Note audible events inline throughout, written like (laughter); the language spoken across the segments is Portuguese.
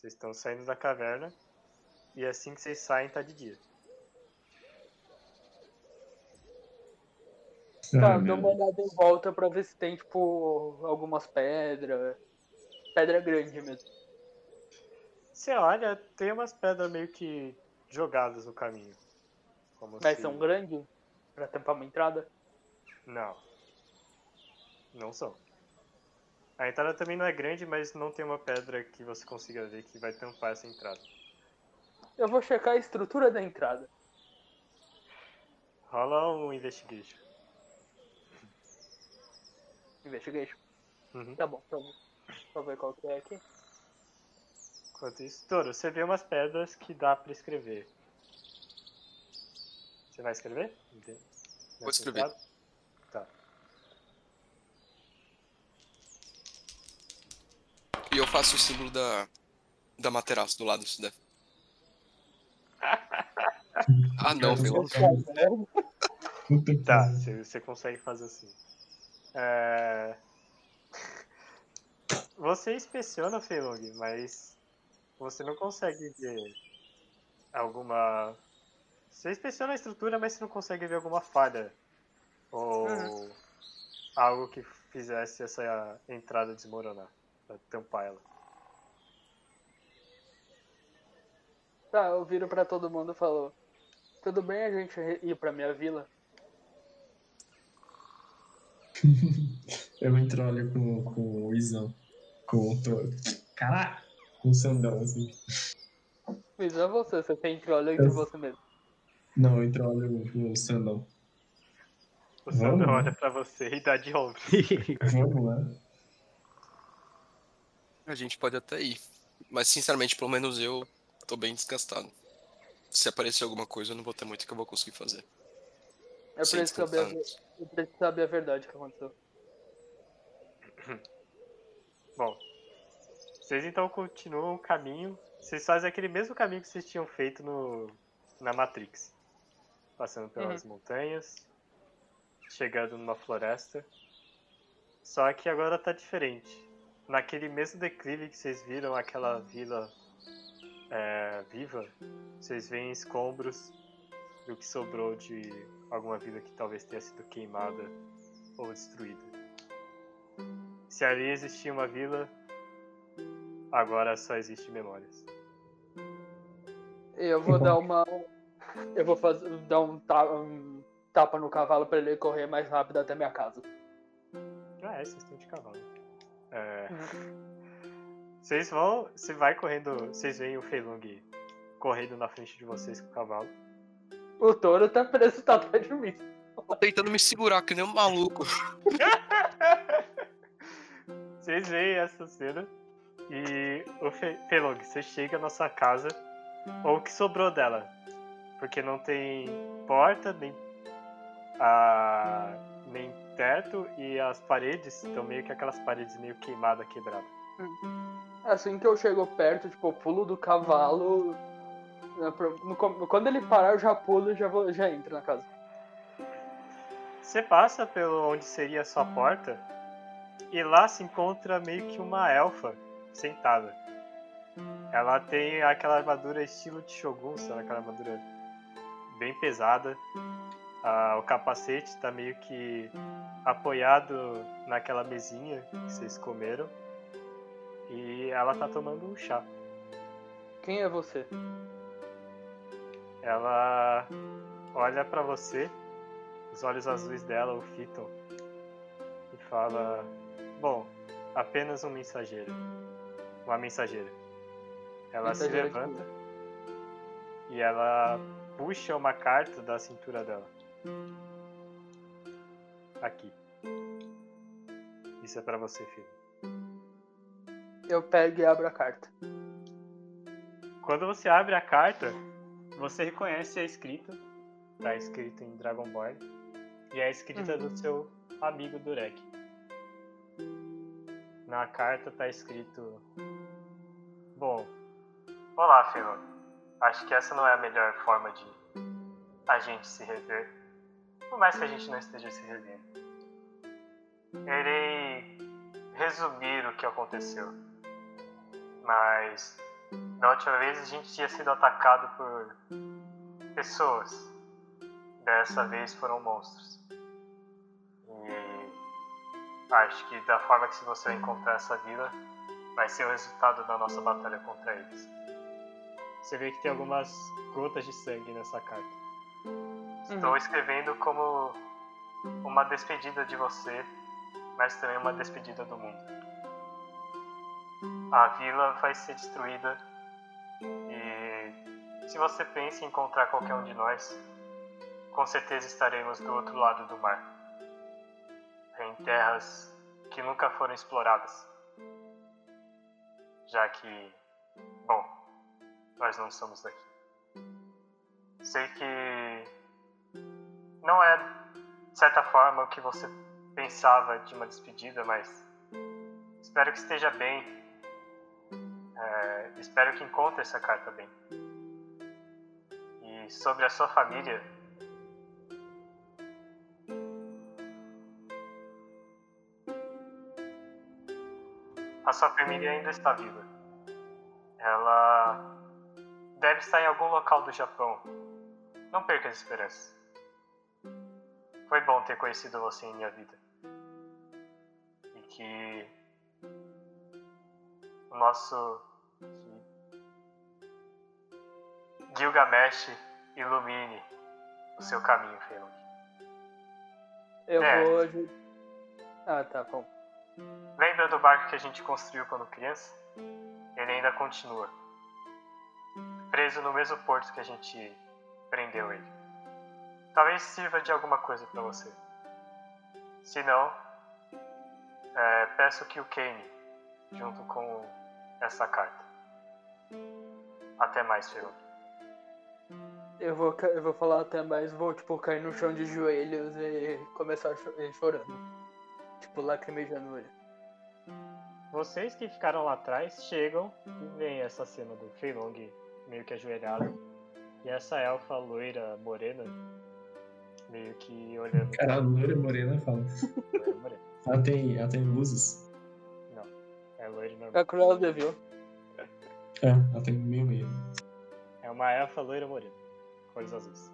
Vocês estão saindo da caverna e assim que vocês saem tá de dia. Tá, Ah, dou meu uma olhada em volta pra ver se tem, tipo, algumas pedras. Pedra grande mesmo. Você olha, tem umas pedras meio que jogadas no caminho. Como Mas se- são grandes pra tampar uma entrada. Não. Não são. A entrada também não é grande, mas não tem uma pedra que você consiga ver que vai tampar essa entrada. Eu vou checar a estrutura da entrada. Rola um investigation. Investigation. Uhum. Tá bom, então. Vou ver qual que é aqui. Enquanto isso, Toro, você vê umas pedras que dá pra escrever. Você vai escrever? Vou escrever. entrada? Tá. E eu faço o símbolo da, da materaço do lado se der. (laughs) Ah não, que Tá, você, você consegue fazer assim. É... Você inspeciona, Feilong, mas você não consegue ver alguma. Você inspeciona a estrutura, mas você não consegue ver alguma falha. Ou Uhum. algo que fizesse essa entrada desmoronar. Pra tampar ela. Tá, eu viro pra todo mundo e falo. Tudo bem a gente ir pra minha vila? (laughs) Eu entro olho com, com o Izão. Com o Toro. Caraca! Com o Sandão, assim. Mas é você, você tem que olhar de Eu- você mesmo. Não, eu entro olho com o Sandão. O Vamos. olha pra você e dá de ombro. (laughs) Vamos lá. A gente pode até ir. Mas sinceramente, pelo menos eu tô bem desgastado. Se aparecer alguma coisa, eu não vou ter muito que eu vou conseguir fazer. Eu Sem preciso, saber a, antes. eu preciso saber a verdade que aconteceu. (coughs) Bom, vocês então continuam o caminho. Vocês fazem aquele mesmo caminho que vocês tinham feito no, na Matrix. Passando pelas montanhas, chegando numa floresta. Só que agora tá diferente. Naquele mesmo declive que vocês viram aquela vila é, viva, vocês veem escombros do que sobrou de alguma vila que talvez tenha sido queimada ou destruída. Se ali existia uma vila, agora só existe memórias. Eu vou dar uma. Eu vou fazer, dar um, ta- um tapa no cavalo pra ele correr mais rápido até minha casa. Ah, é, vocês estão de cavalo. É, vocês vão. Você vai correndo. Vocês veem o Feilung correndo na frente de vocês com o cavalo. O touro tá preso tá atrás de mim. Tô tentando me segurar, que nem um maluco. (laughs) Vocês veem essa cena. E o Fe Feilong, você chega na sua casa, ou o que sobrou dela. Porque não tem porta, nem, a, nem teto, e as paredes estão meio que aquelas paredes meio queimadas, quebradas. Assim que eu chego perto, tipo, pulo do cavalo. né, no Quando ele parar, eu já pulo e já, vou, já entro na casa. Você passa pelo onde seria a sua porta, e lá se encontra meio que uma elfa sentada. Ela tem aquela armadura estilo de Shogun, sabe? Aquela armadura bem pesada. Ah, o capacete tá meio que apoiado naquela mesinha que vocês comeram. E ela tá tomando um chá. Quem é você? Ela olha pra você, os olhos azuis dela o fitam e fala: Bom, apenas um mensageiro. Uma mensageira. Ela se Mensageira de levanta e ela puxa uma carta da cintura dela. Aqui. Isso é pra você, filho. Eu pego e abro a carta. Quando você abre a carta, você reconhece a escrita. Tá escrito em Dragonborn. E é a escrita do seu amigo Durek. Na carta tá escrito. Bom. Olá, Felon. Acho que essa não é a melhor forma de a gente se rever. Por mais que a gente não esteja se revendo. Irei resumir o que aconteceu. Mas Da última vez a gente tinha sido atacado por pessoas. Dessa vez foram monstros. E acho que da forma que se você encontrar essa vila, vai ser o resultado da nossa batalha contra eles. Você vê que tem algumas gotas de sangue nessa carta. Estou escrevendo como uma despedida de você, mas também uma despedida do mundo. A vila vai ser destruída e se você pensa em encontrar qualquer um de nós, com certeza estaremos do outro lado do mar, em terras que nunca foram exploradas. Já que, bom, nós não somos daqui. Sei que não é, de certa forma, o que você pensava de uma despedida, mas espero que esteja bem. É, espero que encontre essa carta bem. E sobre a sua família. A sua família ainda está viva. Ela deve estar em algum local do Japão. Não perca as esperanças. Foi bom ter conhecido você em minha vida. Que o nosso Gilgamesh ilumine o seu caminho, Felong. Eu É. vou. Ah, tá bom. Lembra do barco que a gente construiu quando criança? Ele ainda continua. Preso no mesmo porto que a gente prendeu ele. Talvez sirva de alguma coisa pra você. Se não, é, peço que o queime junto com essa carta. Até mais, Feroz. Eu vou, eu vou falar até mais, vou tipo cair no chão de joelhos e começar chorando. Tipo, lacrimejando o olho. Vocês que ficaram lá atrás chegam e veem essa cena do Feilong meio que ajoelhado. E essa elfa loira morena meio que olhando Cara, a loira morena fala. loira morena. Ela tem, ela tem luzes. É loira normal. A Cláudia, viu? É, ela tem meio meio. É uma elfa loira morena. Olhos azuis.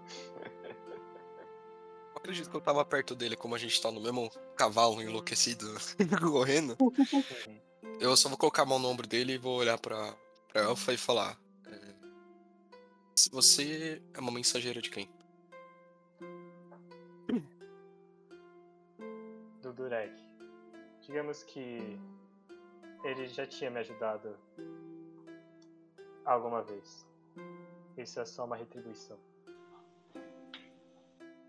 Eu acredito que eu tava perto dele, como a gente tá no mesmo cavalo enlouquecido (laughs) correndo. Eu só vou colocar a mão no ombro dele e vou olhar pra, pra Elfa e falar. é, se você é uma mensageira de quem? Durek. Digamos que ele já tinha me ajudado alguma vez. Isso é só uma retribuição.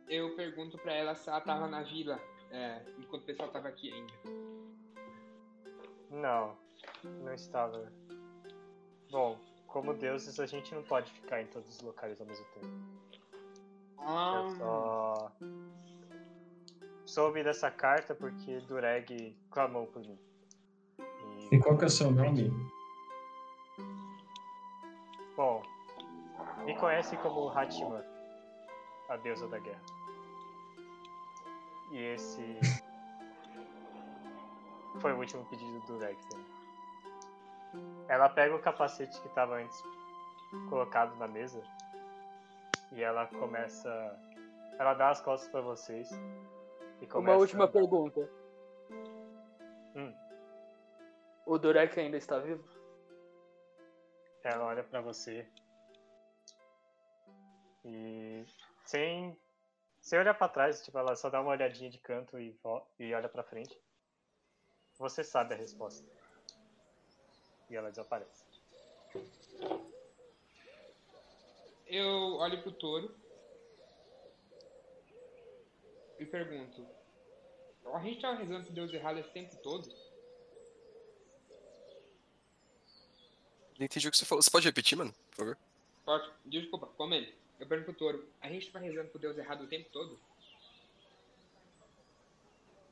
Eu pergunto pra ela se ela tava na vila, é, enquanto o pessoal tava aqui ainda. Não, não estava. Bom, como deuses, a gente não pode ficar em todos os locais ao mesmo tempo. Ah, Eu só soube dessa carta porque Dureg clamou por mim. E qual que é o seu nome? Bom, me conhecem como Hatima, a deusa da guerra. E esse (laughs) foi o último pedido do né? Ela pega o capacete que estava antes colocado na mesa e ela começa. Ela dá as costas para vocês e. Uma última pergunta. Hum. O Durek ainda está vivo? Ela olha pra você e sem sem olhar pra trás, tipo, ela só dá uma olhadinha de canto e, e olha pra frente. Você sabe a resposta. E ela desaparece. eu olho pro touro e pergunto: A gente tava rezando pro Deus errado esse tempo todo? Não entendi o que você falou. Você pode repetir, mano? Por favor? Pode, desculpa, comenta. Eu pergunto pro touro: A gente tava rezando pro Deus errado o tempo todo?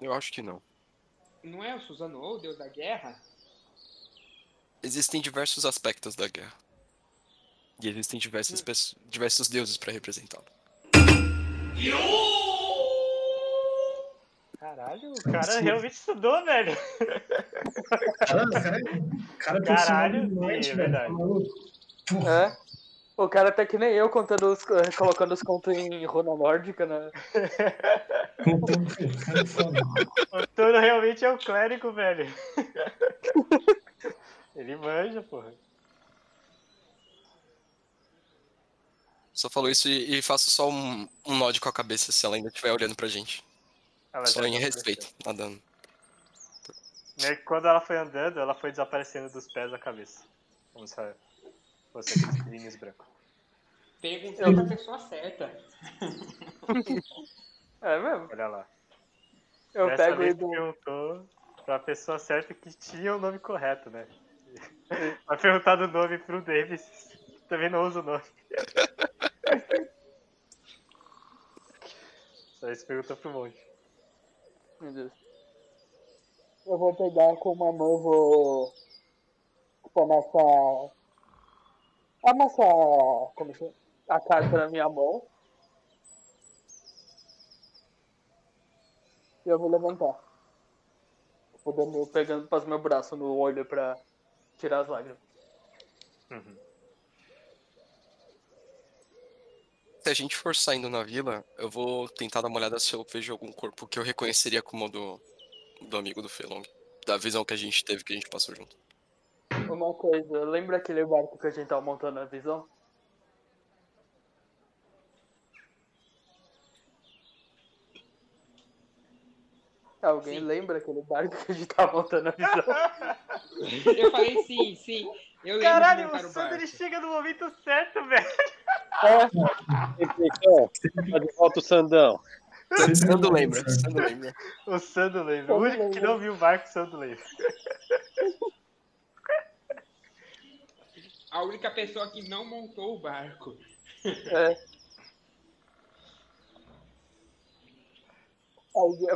Eu acho que não. Não é o Suzano o Deus da guerra? Existem diversos aspectos da guerra. E existem diversas pesso- diversos deuses pra representá-lo. Caralho. O cara realmente estudou, velho. Caralho, cara, cara é Caralho, é velho, verdade. tá maluco? Porra, É. O cara tá que nem eu contando os, colocando os contos em runa nórdica, né? cara é. O Toro realmente é o clérigo, velho. Ele manja, porra. Só falou isso e, e faço só um, um nod com a cabeça se ela ainda estiver olhando pra gente. Ela só em respeito, nadando. Né, Quando ela foi andando, ela foi desaparecendo dos pés da cabeça. Como se fosse aqueles (laughs) linhos brancos. Perguntei pra pessoa certa. (laughs) É mesmo? Olha lá. Eu Dessa pego e dou. perguntou pra pessoa certa que tinha o nome correto, né? (laughs) Vai perguntar do nome pro Davis. Também não usa o nome. Só isso pergunta pro monte. Meu Deus. Eu vou pegar com uma mão, vou amassar. Amassar. Como chama? A carta na minha mão. E eu vou levantar. Vou dando, pegando, passo meu braço no olho pra tirar as lágrimas. Uhum. Se a gente for saindo na vila, eu vou tentar dar uma olhada se eu vejo algum corpo que eu reconheceria como do, do amigo do Felong. Da visão que a gente teve, que a gente passou junto. Uma coisa, lembra aquele barco que a gente tava montando na visão? Alguém Sim. lembra aquele barco que a gente tava montando na visão? (laughs) Eu falei sim, sim. Eu Caralho, o o Sandro ele chega no momento certo, velho. Tá de volta o Sandão. Sando lembra, Sando lembra. O Sandro lembra. O único que não viu o barco, o Sandro lembra. A única pessoa que não montou o barco. É.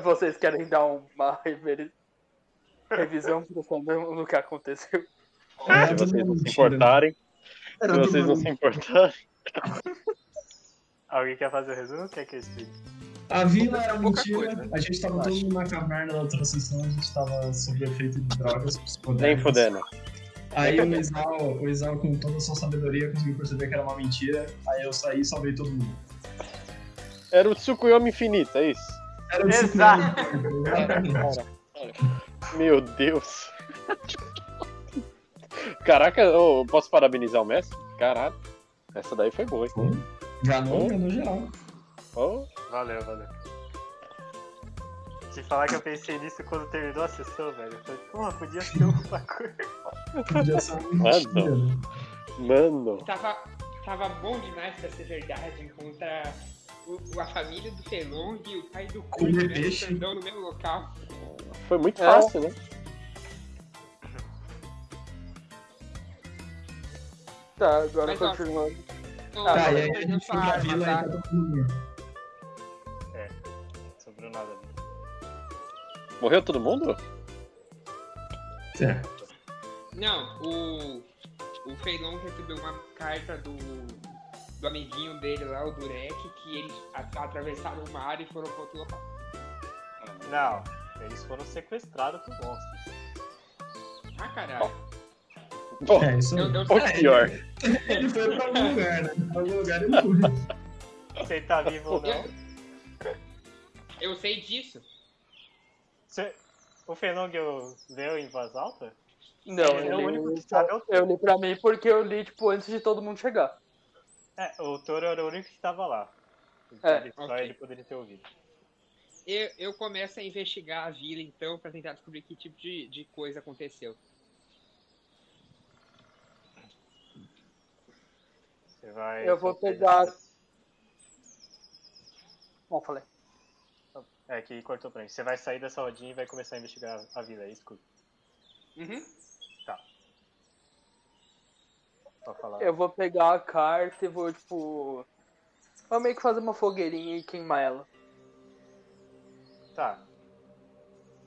Vocês querem dar uma revisão pro Sandão no que aconteceu? Se vocês não se mentira. importarem, se vocês não se importarem. (laughs) Alguém quer fazer o resumo? Quer que eu explique? A vila era mentira, coisa, a gente tava todo mundo na caverna da outra sessão, a gente tava sob efeito de drogas Nem fudendo. Aí o Isal, o Isal, com toda a sua sabedoria, conseguiu perceber que era uma mentira. Aí eu saí e salvei todo mundo. Era o Tsukuyomi infinito, é isso? Era o Exato. Meu Deus. Caraca, eu posso parabenizar o mestre? Caralho. Essa daí foi boa, hein? Ganou, ganou geral. Oh, Valeu, valeu. Te falar que eu pensei nisso quando terminou a sessão, velho. Eu falei, porra, podia ser um (laughs) bagulho. Podia ser uma mentira, né? mano. Tava, tava bom demais pra ser verdade encontrar o, a família do Felong e o pai do Comer né, peixe. no mesmo local. Foi muito É. fácil, né? Tá, agora Mas, ó, continuando. Ô, Tá, Tá, eu e aí tô a gente pra arma, vila tá? e tá morto. Sobrou nada. Morreu todo mundo? É. Não, o, o Feilong recebeu uma carta do, do amiguinho dele lá, o Durek, que eles a- atravessaram o mar e foram para outro local. Não, eles foram sequestrados por monstros. Ah, caralho. Pô, É, isso. Eu, eu ou pior. Ele foi pra algum lugar, né? Pra algum lugar ele foi. Se ele tá vivo ou não. Eu sei disso. Você- O Fenong leu em voz alta? Não, é o eu único li, que sabe o eu li pra mim porque eu li, tipo, antes de todo mundo chegar. É, o Toro era o único que tava lá. É, Ele- só ok. ele poderia ter ouvido. Eu, eu começo a investigar a vila, então, pra tentar descobrir que tipo de, de coisa aconteceu. Você vai. Eu vou pegar- Não, falei. É, que cortou pra mim. Você vai sair dessa rodinha e vai começar a investigar a vila, é isso? Uhum. Pode falar. Eu vou pegar a carta e vou, tipo. Vou meio que fazer uma fogueirinha e queimar ela. Tá.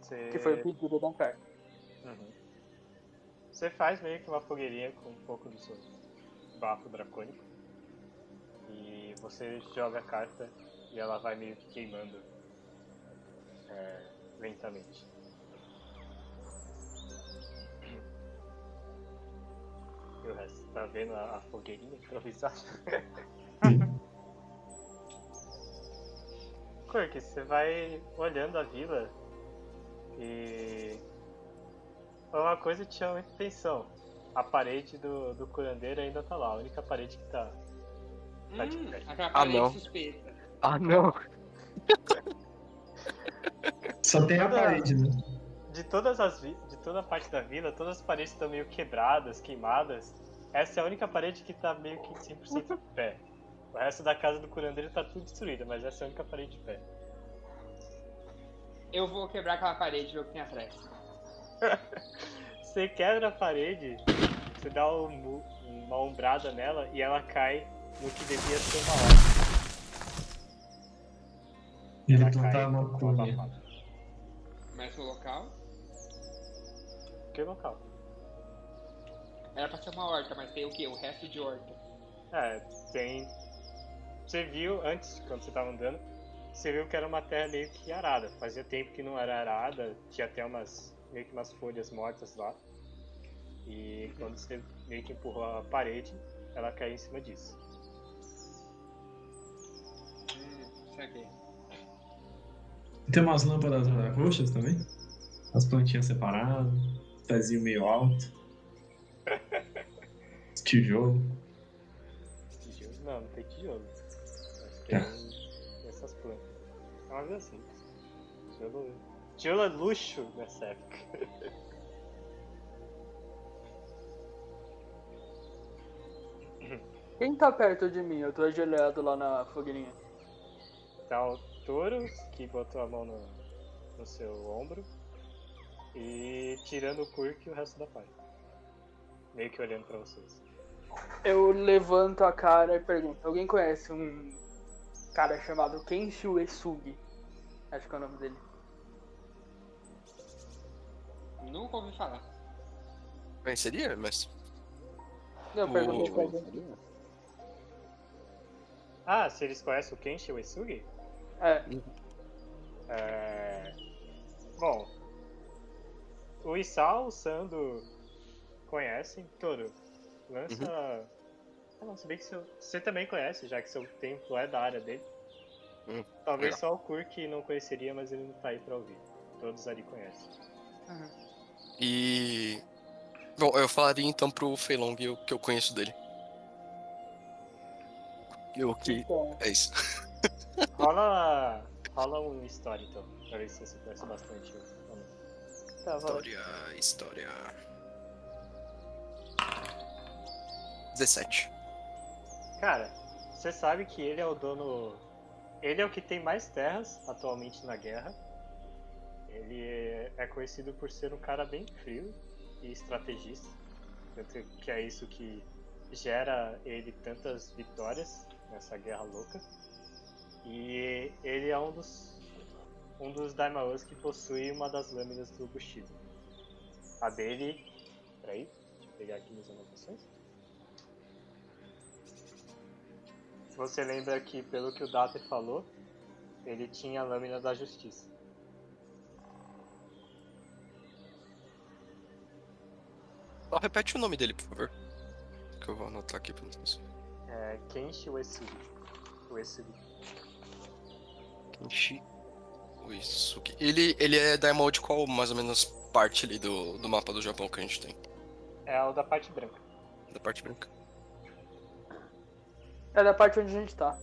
Você... Que foi o pedido da carta. Uhum. Você faz meio que uma fogueirinha com um pouco do seu bafo dracônico. E você joga a carta e ela vai meio que queimando é, lentamente. E o resto, tá vendo a, a fogueirinha improvisada? (laughs) Cork, você vai olhando a vila e uma coisa te chama muita atenção. A parede do, do curandeiro ainda tá lá, a única parede que tá. Tá de Hum, pé. aquela Ah, parede não. suspeita. Ah, não. Só tem a Toda- parede, né? De todas as vi- de toda a parte da vila, todas as paredes estão meio quebradas, queimadas. Essa é a única parede que tá meio que 100% de pé. O resto da casa do curandeiro tá tudo destruída, mas essa é a única parede de pé. Eu vou quebrar aquela parede e ver o que tem atrás. (laughs) Você quebra a parede, você dá um uma ombrada nela e ela cai no que devia ser uma horta. Ele numa cunha. abafada. Mas no local, Que local? era pra ser uma horta, mas tem o quê? O resto de horta. É, tem. Você viu antes, quando você tava andando, você viu que era uma terra meio que arada. Fazia tempo que não era arada, tinha até umas. Meio que umas folhas mortas lá. E quando você meio que empurrou a parede, ela caiu em cima disso. Hum, saquei. Tem umas lâmpadas roxas também. As plantinhas separadas. Pezinho meio alto. (laughs) Tijolo. Tijolo? Não, não tem tijolo. Mas tem essas plantas. É uma vida simples. Tijolo. É luxo nessa época. Quem tá perto de mim? Eu tô ajoelhado lá na fogueirinha. Tá o touro que botou a mão no, no seu ombro e tirando o Kurk e o resto da parte. Meio que olhando pra vocês. Eu levanto a cara e pergunto: Alguém conhece um cara chamado Kenshi Uesugi? Acho que é o nome dele. Nunca ouvi falar. Conheceria, mestre? Eu O- perguntei pra. Ah, se eles conhecem o Kenshi Uesugi? É, É... Bom, o Isao, o Sando conhecem. Toro, lança. Ah, não, se bem que seu... você também conhece, já que seu templo é da área dele. Hum, Talvez legal. só o Kurk não conheceria, mas ele não tá aí pra ouvir. Todos ali conhecem. E. Bom, eu falaria então pro Feilong o que eu conheço dele. O que. É isso. (laughs) Rola, rola um história então, pra ver se você conhece bastante. Tá. História. História. 17. Cara, você sabe que ele é o dono. Ele é o que tem mais terras atualmente na guerra. Ele é- é conhecido por ser um cara bem frio e estrategista. Tanto que é isso que gera ele tantas vitórias nessa guerra louca. E ele é um dos um dos Daimaos que possui uma das lâminas do Bushido. A dele. Peraí, deixa eu pegar aqui minhas anotações. Você lembra que, pelo que o Date falou, ele tinha a lâmina da justiça. Só repete o nome dele, por favor. Que eu vou anotar aqui pra não esquecer. É Kenshi Uesugi. Uesugi. Kenshi Uesugi. Ele, ele é Daimon de qual, mais ou menos, parte ali do, do mapa do Japão que a gente tem? É o da parte branca. Da parte branca. É da parte onde a gente tá.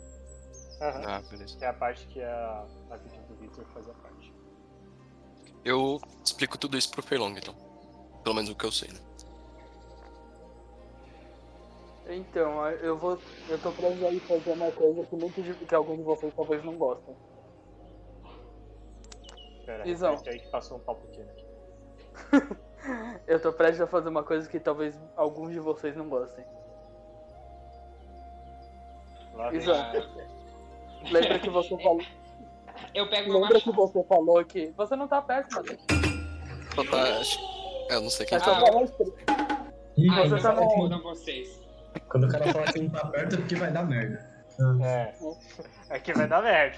Aham. Ah, beleza. Que é a parte que a, a vídeo do Victor fazia parte. Eu explico tudo isso pro Feilong, então. Pelo menos o que eu sei, né? Então, eu vou. Eu tô prestes a ir fazer uma coisa que muitos de, que alguns de vocês talvez não gostem. Pera aí, Isão. aí que passou um pau pequeno aqui. (laughs) Eu tô prestes a fazer uma coisa que talvez alguns de vocês não gostem. Isão. Lembra que você (laughs) falou. Eu pego uma Lembra que machado. você falou que. Você não tá perto, Matheus. Só tá. acho- É, eu não sei quem É só tá. mostrar. Ih, Ah, Você tá fodam vocês. Quando o cara fala que não tá perto é porque vai dar merda. É. É que vai dar merda.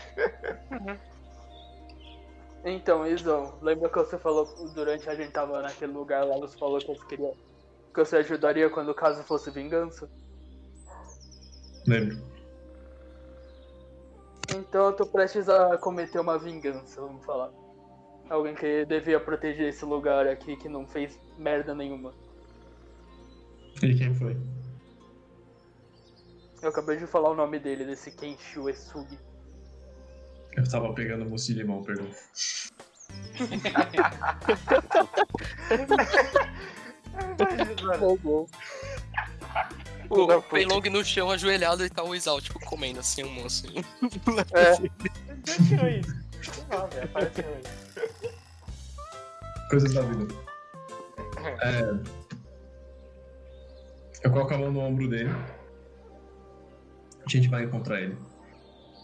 Então, Izão, lembra que você falou durante a gente tava naquele lugar lá, você falou que você queria. que você ajudaria quando o caso fosse vingança? Lembro. Então eu tô prestes a cometer uma vingança, vamos falar. Alguém que devia proteger esse lugar aqui que não fez merda nenhuma. E quem foi? Eu acabei de falar o nome dele, desse Kenshu Esugi. Eu tava pegando mousse de limão, perdão. Roubou. O Peilong no chão ajoelhado e tá o Isal, tipo, comendo assim um moço. É, Onde tirou isso? Não, velho, apareceu aí. Coisas da vida. É... Eu coloco a mão no ombro dele. A gente vai encontrar ele.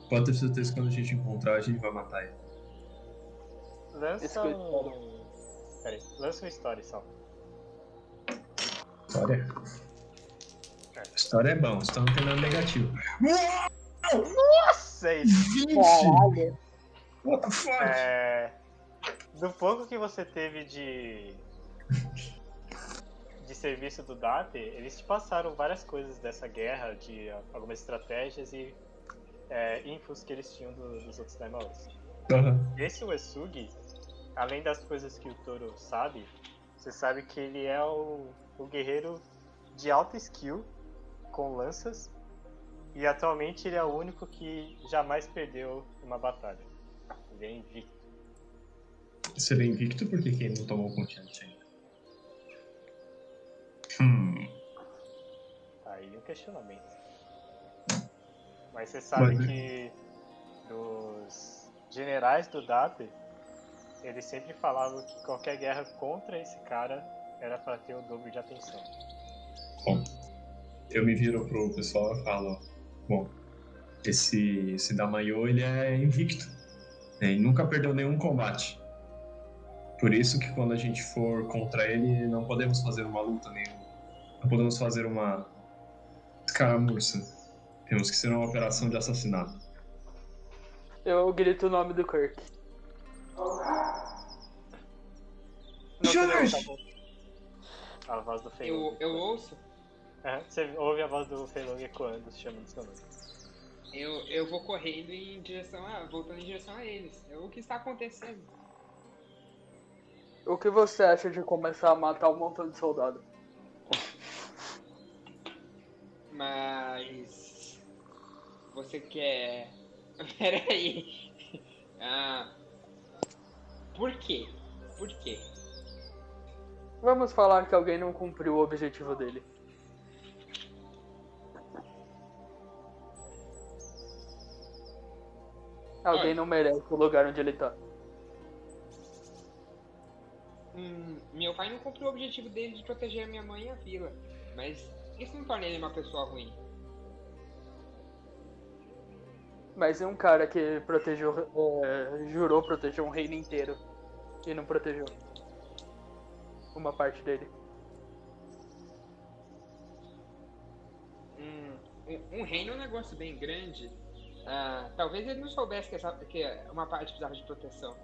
Pode ter certeza que quando a gente encontrar, a gente vai matar ele. Lança um. Peraí, lança uma história só. História? História é bom, história não tem nada negativo. Nossa, é isso. 20! caralho. What the fuck? É, do pouco que você teve de de serviço do DAT, eles te passaram várias coisas dessa guerra, de algumas estratégias e é, infos que eles tinham do- dos outros Daimons. Aham. Esse Uesugi, além das coisas que o Toro sabe, você sabe que ele é o, o guerreiro de alta skill com lanças e atualmente ele é o único que jamais perdeu uma batalha. Ele é invicto. Seria invicto porque quem não tomou continente ainda. Hum. Aí o questionamento. Mas você sabe Mas- que dos generais do DAP, eles sempre falavam que qualquer guerra contra esse cara era pra ter o dobro de atenção. Bom, eu me viro pro pessoal e falo: Bom, esse, esse Damayo ele é invicto. né, e nunca perdeu nenhum combate. Por isso que quando a gente for contra ele, não podemos fazer uma luta nenhuma. Não podemos fazer uma escaramuça. Temos que ser uma operação de assassinato. Eu grito o nome do Kirk. Não, Jorge! tá. A voz do Feilong. Eu, eu ouço, Aham, Você ouve a voz do Feilong ecoando, se chamando seu nome. eu, eu vou correndo em direção a. voltando em direção a eles. É o que está acontecendo. O que você acha de começar a matar um montão de soldado? Mas. Você quer. (laughs) Peraí. Ah. Por quê? Por quê? Vamos falar que alguém não cumpriu o objetivo dele. Alguém Olha. não merece o lugar onde ele tá. Hum, meu pai não cumpriu o objetivo dele de proteger a minha mãe e a vila. Mas isso não torna ele uma pessoa ruim. Mas é um cara que protegeu, é, jurou proteger um reino inteiro e não protegeu uma parte dele. Hum, um, um reino é um negócio bem grande. Ah, talvez ele não soubesse que, essa, que uma parte precisava de proteção.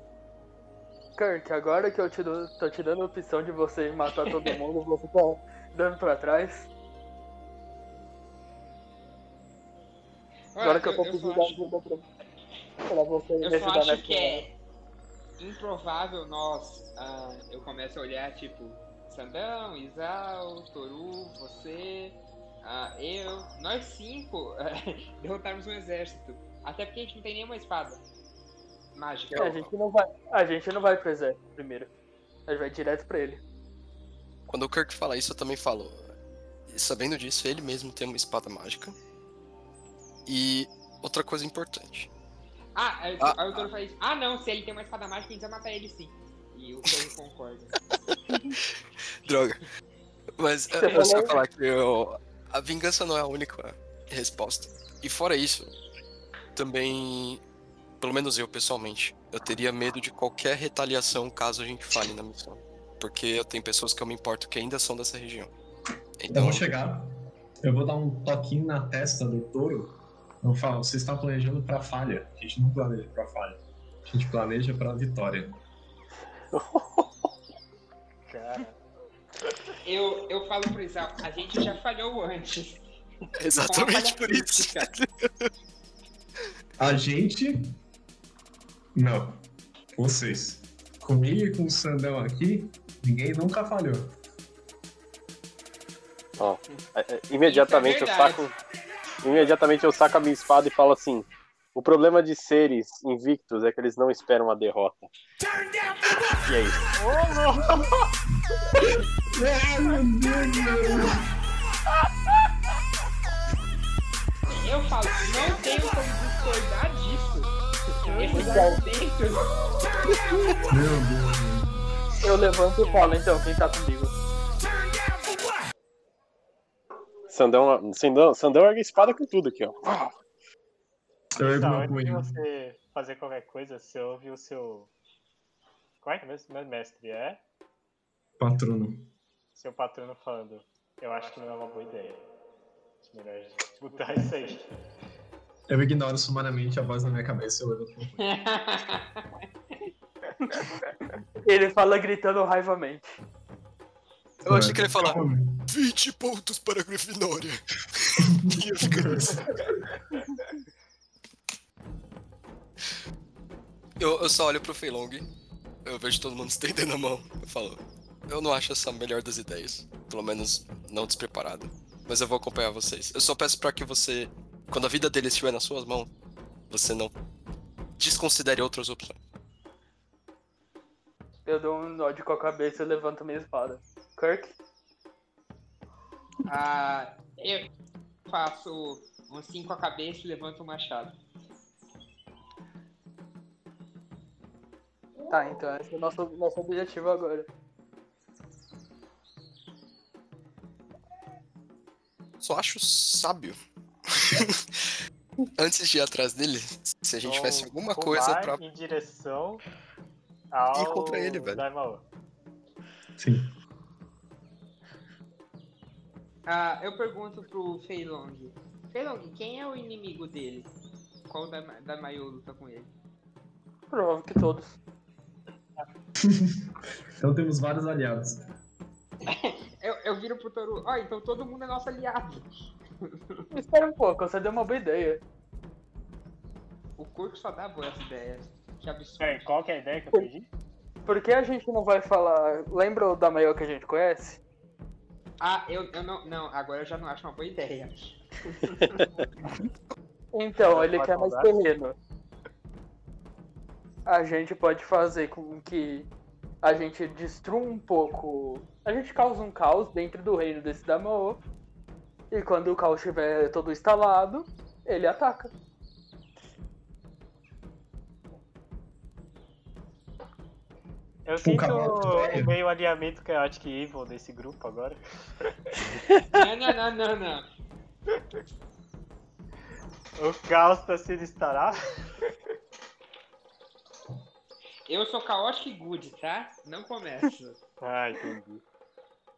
Kirk, agora que eu te dou, tô te dando a opção de você matar todo (laughs) mundo, você tá dando pra trás. Agora que eu tô pedindo ajuda pra, pra você me ajudar acho nessa. que é improvável nós. ah, eu começo a olhar, tipo, Sandão, Isao, Toru, você, ah, eu, nós cinco (laughs) derrotarmos um exército. Até porque a gente não tem nenhuma espada mágica. É, a gente não vai, a gente não vai pro exército primeiro. A gente vai direto pra ele. Quando o Kirk fala isso, eu também falo. Sabendo disso, ele mesmo tem uma espada mágica. E outra coisa importante. Ah, aí, Ah, aí o Toru fala isso. Ah, não, se ele tem uma espada mágica, a gente vai matar ele sim. E o Toru concorda. (laughs) Droga. Mas Você eu só falou- falar que eu- a vingança não é a única resposta. E fora isso, também, pelo menos eu pessoalmente, eu teria medo de qualquer retaliação caso a gente falhe na missão. Porque eu tenho pessoas que eu me importo que ainda são dessa região. Eu Então, vou chegar, eu vou dar um toquinho na testa do touro. Eu falo, vocês estão planejando pra falha. A gente não planeja pra falha. A gente planeja pra vitória. Cara, Eu, eu falo pro Isal, a gente já falhou antes. Exatamente por isso. A gente. Não. Vocês. Comigo e com o Sandão aqui, ninguém nunca falhou. É, é, Imediatamente eu é verdade. saco. Imediatamente eu saco a minha espada e falo assim. O problema de seres invictos é que eles não esperam a derrota. E é isso. Eu falo, não tenho como discordar disso. Esses argumentos. Meu Deus. Eu levanto e falo, então, quem tá comigo? Sandão, Sandão, Sandão ergue a espada com tudo aqui, ó. Eu ergo meu antes de você fazer qualquer coisa, você ouve o seu. Qual é que é mestre? É? Patrono. Seu patrono falando. Eu acho que não é uma boa ideia. Melhor a gente escutar isso aí. Eu ignoro sumariamente a voz na minha cabeça e eu levanto. (laughs) Ele fala gritando raivamente. Eu achei que ele ia falar Calma. 20 pontos para a Grifinória. (laughs) Nisso. eu, eu só olho pro Feilong, eu vejo todo mundo (laughs) estendendo a mão. Eu falo, eu não acho essa a melhor das ideias. Pelo menos não despreparada. Mas eu vou acompanhar vocês. Eu só peço pra que você, quando a vida deles estiver nas suas mãos, você não desconsidere outras opções. Eu dou um nod com a cabeça e levanto minha espada. Kirk? Ah, eu faço um 5 com a cabeça e levanto o machado. Tá, então esse é o nosso, nosso objetivo agora. Só acho sábio. (laughs) Antes de ir atrás dele, se a gente tivesse Então, alguma coisa pular pra em direção ao Ir contra ele, velho. Daimao. Sim. Ah, eu pergunto pro Feilong. Feilong, quem é o inimigo dele? Qual da, da Maio luta com ele? Provável que todos. (laughs) Então temos vários aliados. (laughs) Eu, eu viro pro Toru, ó, então todo mundo é nosso aliado. Espera um pouco, você deu uma boa ideia. O Kurko só dá boas ideias. Que absurdo. Peraí, qual que é a ideia que eu perdi? Por que a gente não vai falar. Lembra o da maior que a gente conhece? Ah, eu, eu não. Não, agora eu já não acho uma boa ideia. (laughs) Então, ele quer mais terreno. A gente pode fazer com que a gente destrua um pouco. A gente causa um caos dentro do reino desse Damaô. E quando o caos estiver todo instalado, ele ataca. Eu Um sinto o meio alinhamento Chaotic Evil desse grupo agora. Não, não, não, não, não. O caos tá sendo instalado. Eu sou Chaotic Good, tá? Não começa. Ah, entendi.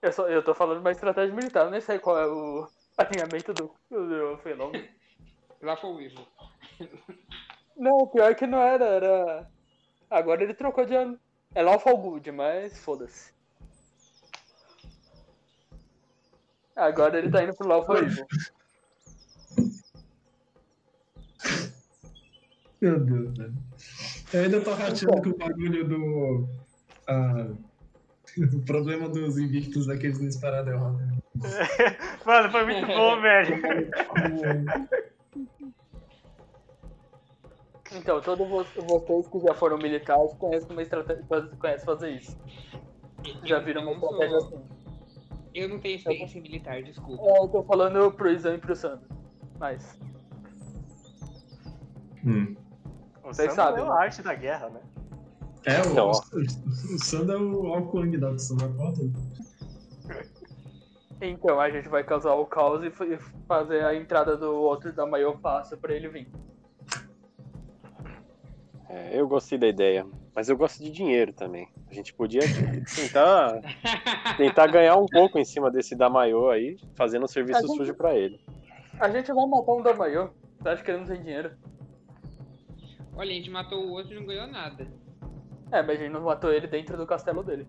Eu, só, eu tô falando uma estratégia militar, eu nem sei qual é o alinhamento do, do Feilong. (laughs) Lá foi o Ivo. Não, pior que não era, era. Agora ele trocou de ano. É Lawful Good, mas foda-se. Agora ele tá indo pro Lawful Evil. Meu Deus, velho. Eu ainda tô rachando com o bagulho do. ah, (laughs) o problema dos invictos daqueles a derrota. (laughs) Mano, foi muito bom, (laughs) velho. Então, todos vo- vocês que já foram militares conhecem uma estratégia, conhecem fazer isso. Já viram uma Eu estratégia sou- assim. Eu não tenho experiência militar, desculpa. É, eu tô falando pro Izan e pro Sandro. Mas. Hum. O Vocês Sandro sabem, é né? a arte da guerra, né? É, o, Não. o, o Sando é o Alkong da Kota. Então, a gente vai causar o caos e fa- e fazer a entrada do outro da maior fácil pra ele vir. É, eu gostei da ideia, mas eu gosto de dinheiro também. A gente podia tentar, (laughs) tentar ganhar um pouco em cima desse da maior aí, fazendo um serviço gente- sujo pra ele. A gente vai matar um da maior. Você acha que ele não tem dinheiro? Olha, a gente matou o outro e não ganhou nada. É, mas a gente não matou ele dentro do castelo dele.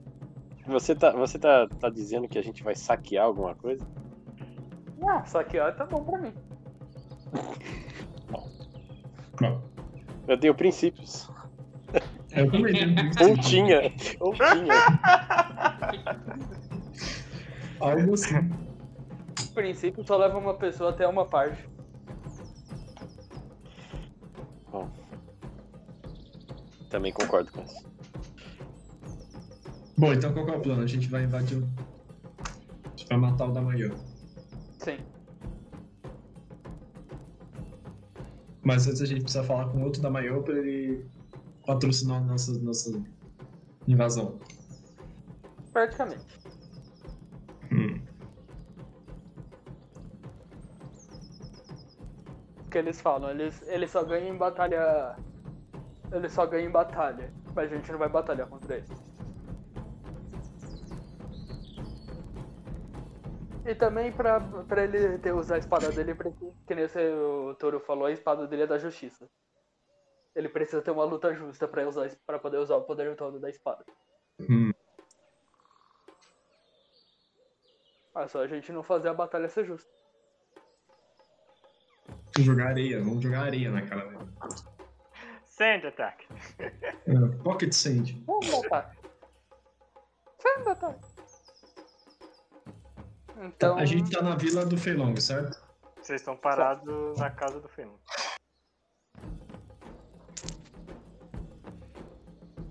Você tá, você tá, tá dizendo que a gente vai saquear alguma coisa? Ah, só que ó, tá bom pra mim. Bom, Eu tenho princípios. eu também tenho um Ou tinha. Ou tinha. algo assim. O princípio só leva uma pessoa até uma parte. Bom. Também concordo com isso. Bom, então qual que é o plano? A gente vai invadir o. A gente vai matar o da manhã. Sim. Mas antes a gente precisa falar com outro da Maior pra ele patrocinar a nossa, nossa invasão. Praticamente. Hum. O que eles falam, eles, eles só ganham em batalha. Eles só ganham em batalha. Mas a gente não vai batalhar contra eles. E também pra, pra ele ter usar a espada dele, precisa- que nem o Toro falou, a espada dele é da justiça. Ele precisa ter uma luta justa pra, usar, pra poder usar o poder todo da espada. Hum. É só a gente não fazer a batalha ser justa. Jogar areia, vamos jogar areia na cara dele. Sand attack. É, Pocket Sand. Vamos botar. Vamos botar. Então. A gente tá na vila do Feilong, certo? Vocês estão parados na casa do Fenô.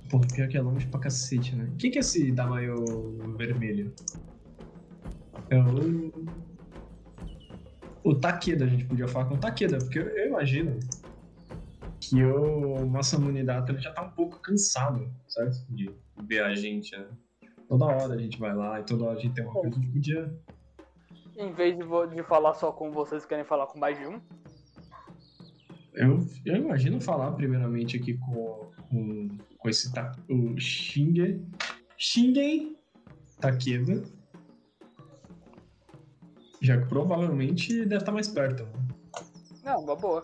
Pô, pior que é longe pra cacete, né? O que, que é esse Damayo vermelho? É o. O Takeda, a gente podia falar com o Takeda, porque eu, eu imagino que o Masamunidata ele já tá um pouco cansado, certo? De ver a gente, né? Toda hora a gente vai lá e toda hora a gente tem uma coisa, a gente podia. Em vez de, de falar só com vocês, querem falar com mais de um? Eu, eu imagino falar primeiramente aqui com, com, com esse ta, o Shinge. Shingen Takeda. Já que provavelmente deve estar mais perto. né? Não, uma boa.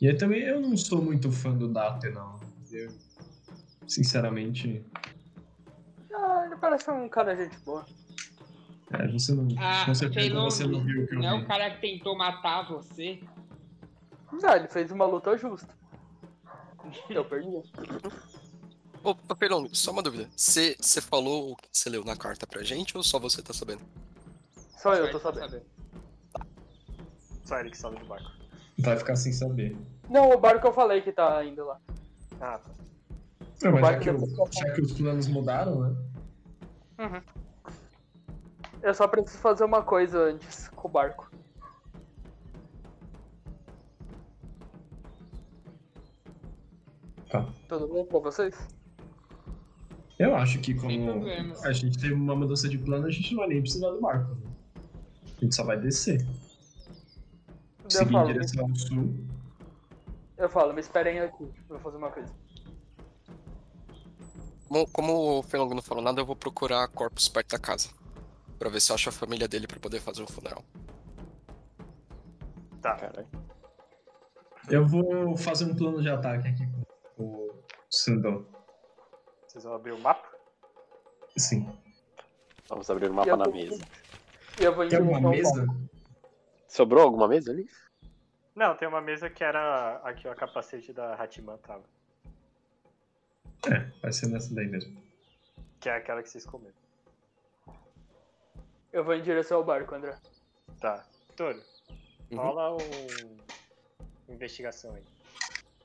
E aí também eu não sou muito fã do Date, não. Eu, sinceramente. Ah, ele parece um cara gente boa. É, você não. Ah, com certeza Feilong, você não viu o que eu Não é vi. o cara que tentou matar você? Ah, ele fez uma luta justa. Eu perdi. (laughs) Ô, Perlong, só uma dúvida. Você você falou o que você leu na carta pra gente ou só você tá sabendo? Só eu tô ficar sabendo. Só ele que sabe do barco. Vai ficar sem saber. Não, o barco eu falei que tá indo lá. Ah, tá. Não, mas já que, já que os planos mudaram, né? Uhum. Eu só preciso fazer uma coisa antes com o barco. Tá. Tudo bem pra vocês? Eu acho que como a gente teve uma mudança de plano, a gente não vai nem precisar do barco. né? A gente só vai descer. Eu Seguir em me, direção ao sul. eu falo, me esperem aqui. Eu Vou fazer uma coisa. Como, como o Felong não falou nada, eu vou procurar corpos perto da casa. Pra ver se eu acho a família dele pra poder fazer um funeral. Tá. Caralho. Eu vou fazer um plano de ataque aqui com o Sandão. Vocês vão abrir o mapa? Sim. Vamos abrir o mapa eu na vou- mesa. E eu vou em Tem alguma mesa? Sobrou alguma mesa ali? Não, tem uma mesa que era aqui, a capacete da Hatiman tava. É, vai ser nessa daí mesmo. Que é aquela que vocês comeram. Eu vou em direção ao barco, André. Tá. Toro, Uhum. rola um... Investigação aí.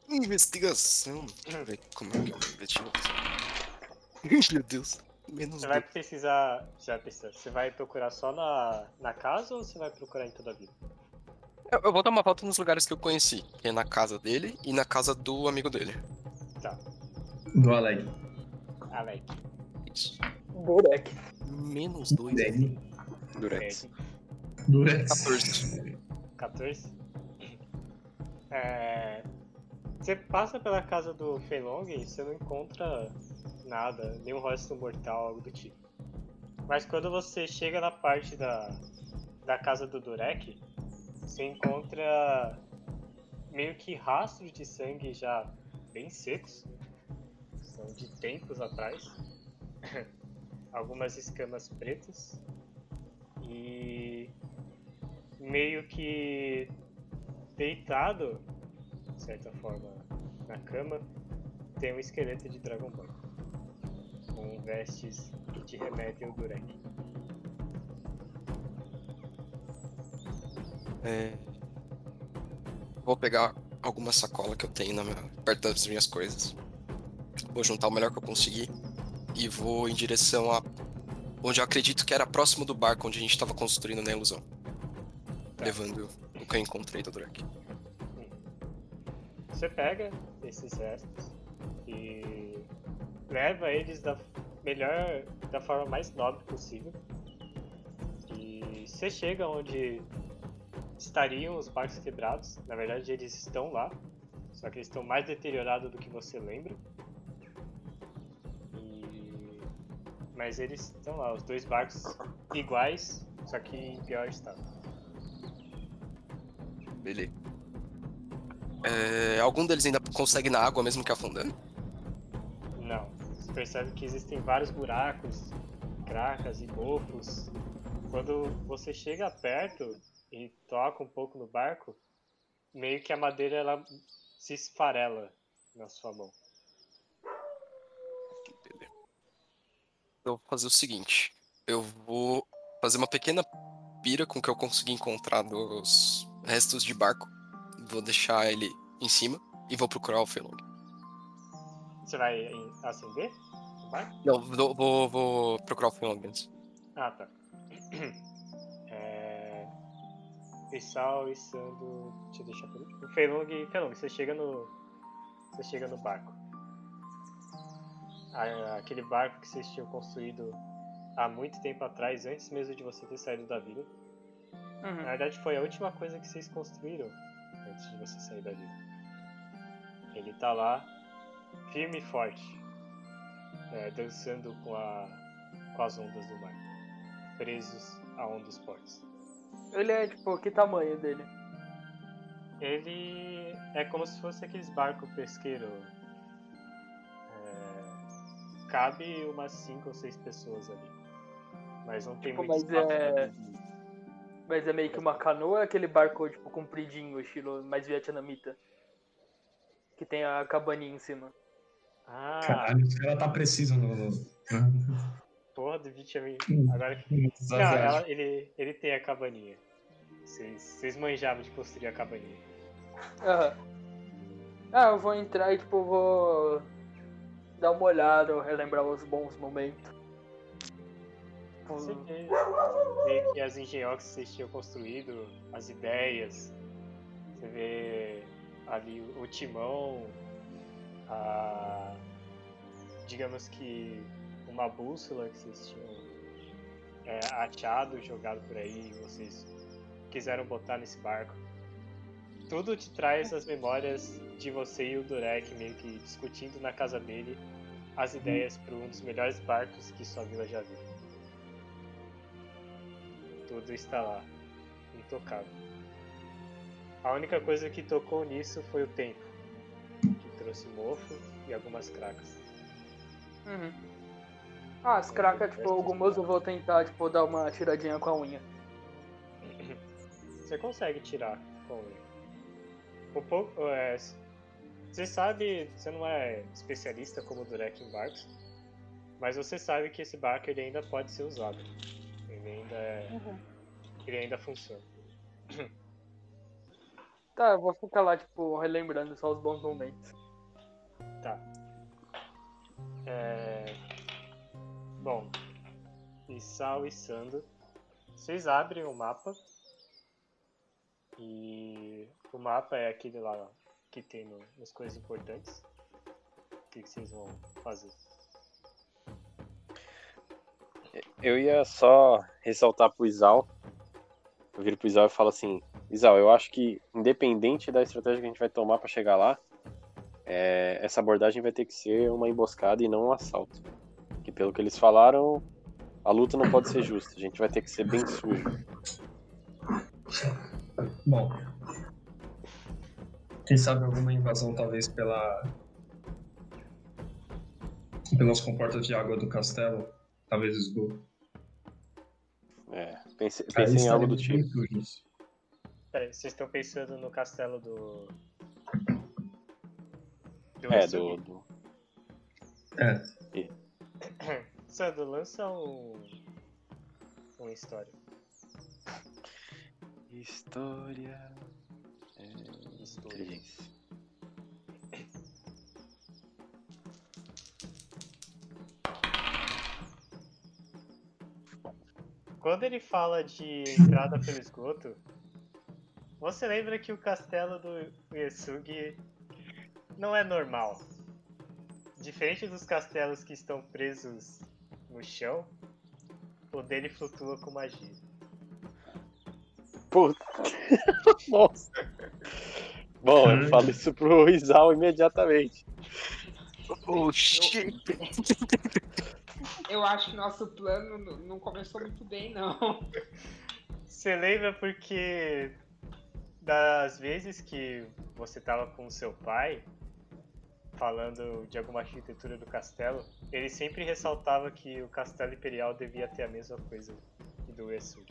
Investigação. Deixa eu ver como é que é uma investigação. Meu Deus. Menos Você vai dois. precisar. Você vai precisar. Você vai procurar só na, na casa ou você vai procurar em toda a vida? Eu, eu vou dar uma volta nos lugares que eu conheci. Que é na casa dele e na casa do amigo dele. Do Alec. Alec. Isso. Burek. Menos dois. Danny. Durex. Durex. 14. 14. É, Você passa pela casa do Feilong e você não encontra nada, nenhum rosto mortal, algo do tipo. Mas quando você chega na parte da, da casa do Durek, você encontra meio que rastros de sangue já bem secos. São de tempos atrás. (laughs) Algumas escamas pretas. E meio que deitado, de certa forma, na cama, tem um esqueleto de Dragon Ball. Com vestes que te remetem ao Durek. É... Vou pegar alguma sacola que eu tenho na minha... perto das minhas coisas. Vou juntar o melhor que eu conseguir. E vou em direção a. onde eu acredito que era próximo do barco onde a gente estava construindo na ilusão. Levando o que eu encontrei do Drake. Você pega esses restos e leva eles da melhor, da forma mais nobre possível. E você chega onde estariam os barcos quebrados. Na verdade, eles estão lá, só que eles estão mais deteriorados do que você lembra. Mas eles estão lá, os dois barcos iguais, só que em pior estado. Beleza. É, algum deles ainda consegue na água mesmo que afundando? Não. Você percebe que existem vários buracos, cracas e mofos. Quando você chega perto e toca um pouco no barco, meio que a madeira ela se esfarela na sua mão. Eu vou fazer o seguinte. Eu vou fazer uma pequena pira com o que eu consegui encontrar dos restos de barco. Vou deixar ele em cima e vou procurar o Felong. Você vai acender? o barco? Não, vou, vou, vou procurar o Felong antes. Ah, tá. (clears throat) É... Pissal e Sando. Deixa eu deixar por último. O Feilong, Feilong, você chega no. Você chega no barco. Aquele barco que vocês tinham construído há muito tempo atrás, antes mesmo de você ter saído da vila. Na Uhum. verdade, foi a última coisa que vocês construíram antes de você sair da vila. Ele tá lá, firme e forte, é, dançando com, a, com as ondas do mar, presos a dos portos. Ele é tipo, que tamanho dele? Ele é como se fosse aqueles barcos pesqueiros. Cabe umas 5 ou 6 pessoas ali. Mas não tem Tipo, muito mas espaço é-. Mas é meio que uma canoa, é aquele barco tipo compridinho, estilo mais vietnamita. Que tem a cabaninha em cima. Ah, Caralho, os caras tá preciso no. (laughs) porra do Vietnam. Hum. Agora asiáticos. ela- ele, ele tem a cabaninha. Vocês, vocês manjavam de construir a cabaninha. Aham. Ah, eu vou entrar e tipo, vou dar uma olhada, relembrar os bons momentos. Você vê, vê que as engenhocas que vocês tinham construído, as ideias, você vê ali o, timão, a, digamos que uma bússola que vocês tinham é, achado, jogado por aí, vocês quiseram botar nesse barco. Tudo te traz as memórias de você e o Durek meio que discutindo na casa dele as ideias para um dos melhores barcos que sua vila já viu. Tudo está lá, intocável. A única coisa que tocou nisso foi o tempo, que trouxe mofo e algumas cracas. Uhum. Ah, as cracas, tipo, algumas eu vou tentar, tipo, dar uma tiradinha com a unha. Você consegue tirar com ele. Um pouco, é, você sabe, você não é especialista como o Durek em barcos, mas você sabe que esse barco ele ainda pode ser usado. Ele ainda é, ele ainda funciona. (clears throat) Tá, eu vou ficar lá, tipo, relembrando só os bons momentos. Tá. É... Bom, Isao e Sando, vocês abrem o mapa e o mapa é aquele lá que tem no, nas coisas importantes. O que, que vocês vão fazer? Eu ia só ressaltar pro Isal. Eu viro pro Isal e falo assim: Isal, eu acho que, independente da estratégia que a gente vai tomar pra chegar lá, é, essa abordagem vai ter que ser uma emboscada e não um assalto. Que pelo que eles falaram, a luta não pode ser justa. A gente vai ter que ser bem sujo. Bom. Quem sabe alguma invasão, talvez pela. pelas comportas de água do castelo. Talvez esgoto. É, pensei em algo do tipo. Peraí, vocês estão pensando no castelo do. do É, do, do- É, Sandro, lança um. Uma história. História. É... Inteligência. Quando ele fala de entrada pelo esgoto, você lembra que o castelo do Uesugi não é normal. Diferente dos castelos que estão presos no chão, o dele flutua com magia. Puta. (laughs) Nossa. Bom, eu falo isso pro Isal imediatamente. Oh, shit. Eu acho que nosso plano não começou muito bem, não. Você lembra porque das vezes que você tava com o seu pai falando de alguma arquitetura do castelo, ele sempre ressaltava que o castelo imperial devia ter a mesma coisa que do Esu.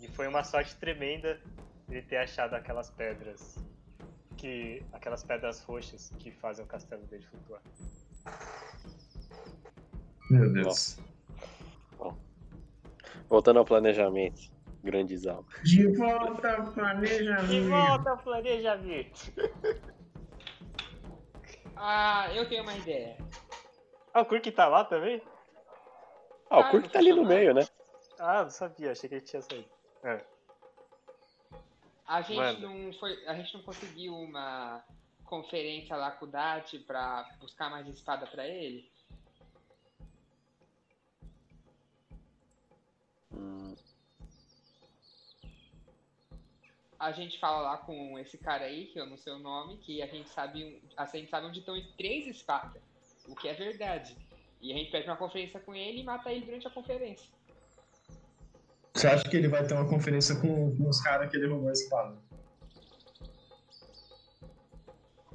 E foi uma sorte tremenda ele ter achado aquelas pedras que aquelas pedras roxas que fazem o castelo dele flutuar. Meu Deus. Voltando ao planejamento. Grande Isal. De volta ao planejamento. De volta ao planejamento. (laughs) Ah, eu tenho uma ideia. Ah, o Kurk tá lá também? Ah, o Ah, Kurk não tá ali no meio, né? Ah, não sabia, achei que ele tinha saído. É. A gente Manda. não foi, a gente não conseguiu uma conferência lá com o Dati pra buscar mais espada pra ele. Hum, A gente fala lá com esse cara aí, que eu não sei o nome, que a gente sabe, a gente sabe onde estão três espadas, o que é verdade. E a gente pede uma conferência com ele e mata ele durante a conferência. Você acha que ele vai ter uma conferência com, com os caras que ele roubou a espada?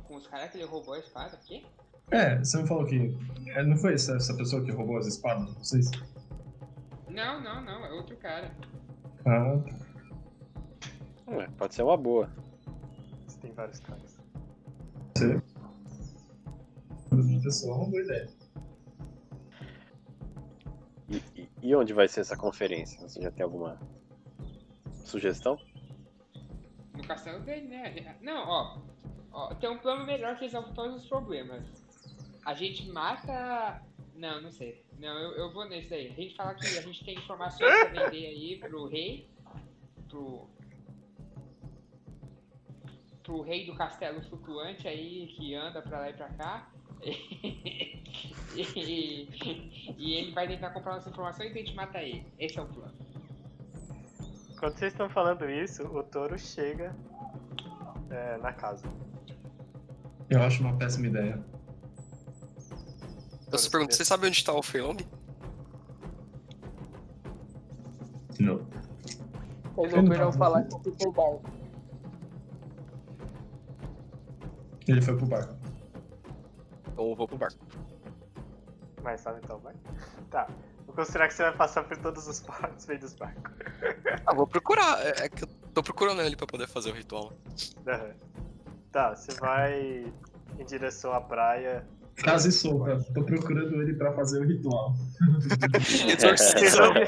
Com os caras que ele roubou a espada, o quê? É, você não falou que. é, Não foi essa, essa pessoa que roubou as espadas de vocês? Não, não, não, é outro cara. Ah, tá. é, pode ser uma boa. Você tem vários caras. Pessoal, uma boa ideia. E, onde vai ser essa conferência? Você já tem alguma sugestão? No castelo dele, né? Não, ó. ó tem um plano melhor que resolve todos os problemas. A gente mata. Não, não sei. Não, eu, eu vou nesse daí. A gente fala que a gente tem informações pra vender aí pro rei. Pro. Pro rei do castelo flutuante aí que anda pra lá e pra cá. E, e ele vai tentar comprar nossas informações e a gente mata ele. Esse é o plano. Quando vocês estão falando isso, o touro chega é, na casa. Eu acho uma péssima ideia. Eu só pergunto, você sabe onde tá o Feilong? Não. Tava falar que ficou bom. Ele foi pro barco. Então eu vou pro barco. Mas sabe então, vai? Tá. Vou considerar que você vai passar por todos os portos meio dos barcos. Ah, vou procurar. É, é que eu tô procurando ele pra poder fazer o ritual. Aham. Tá, você vai em direção à praia. Frase solta. Tô procurando ele pra fazer o ritual. (laughs) Solta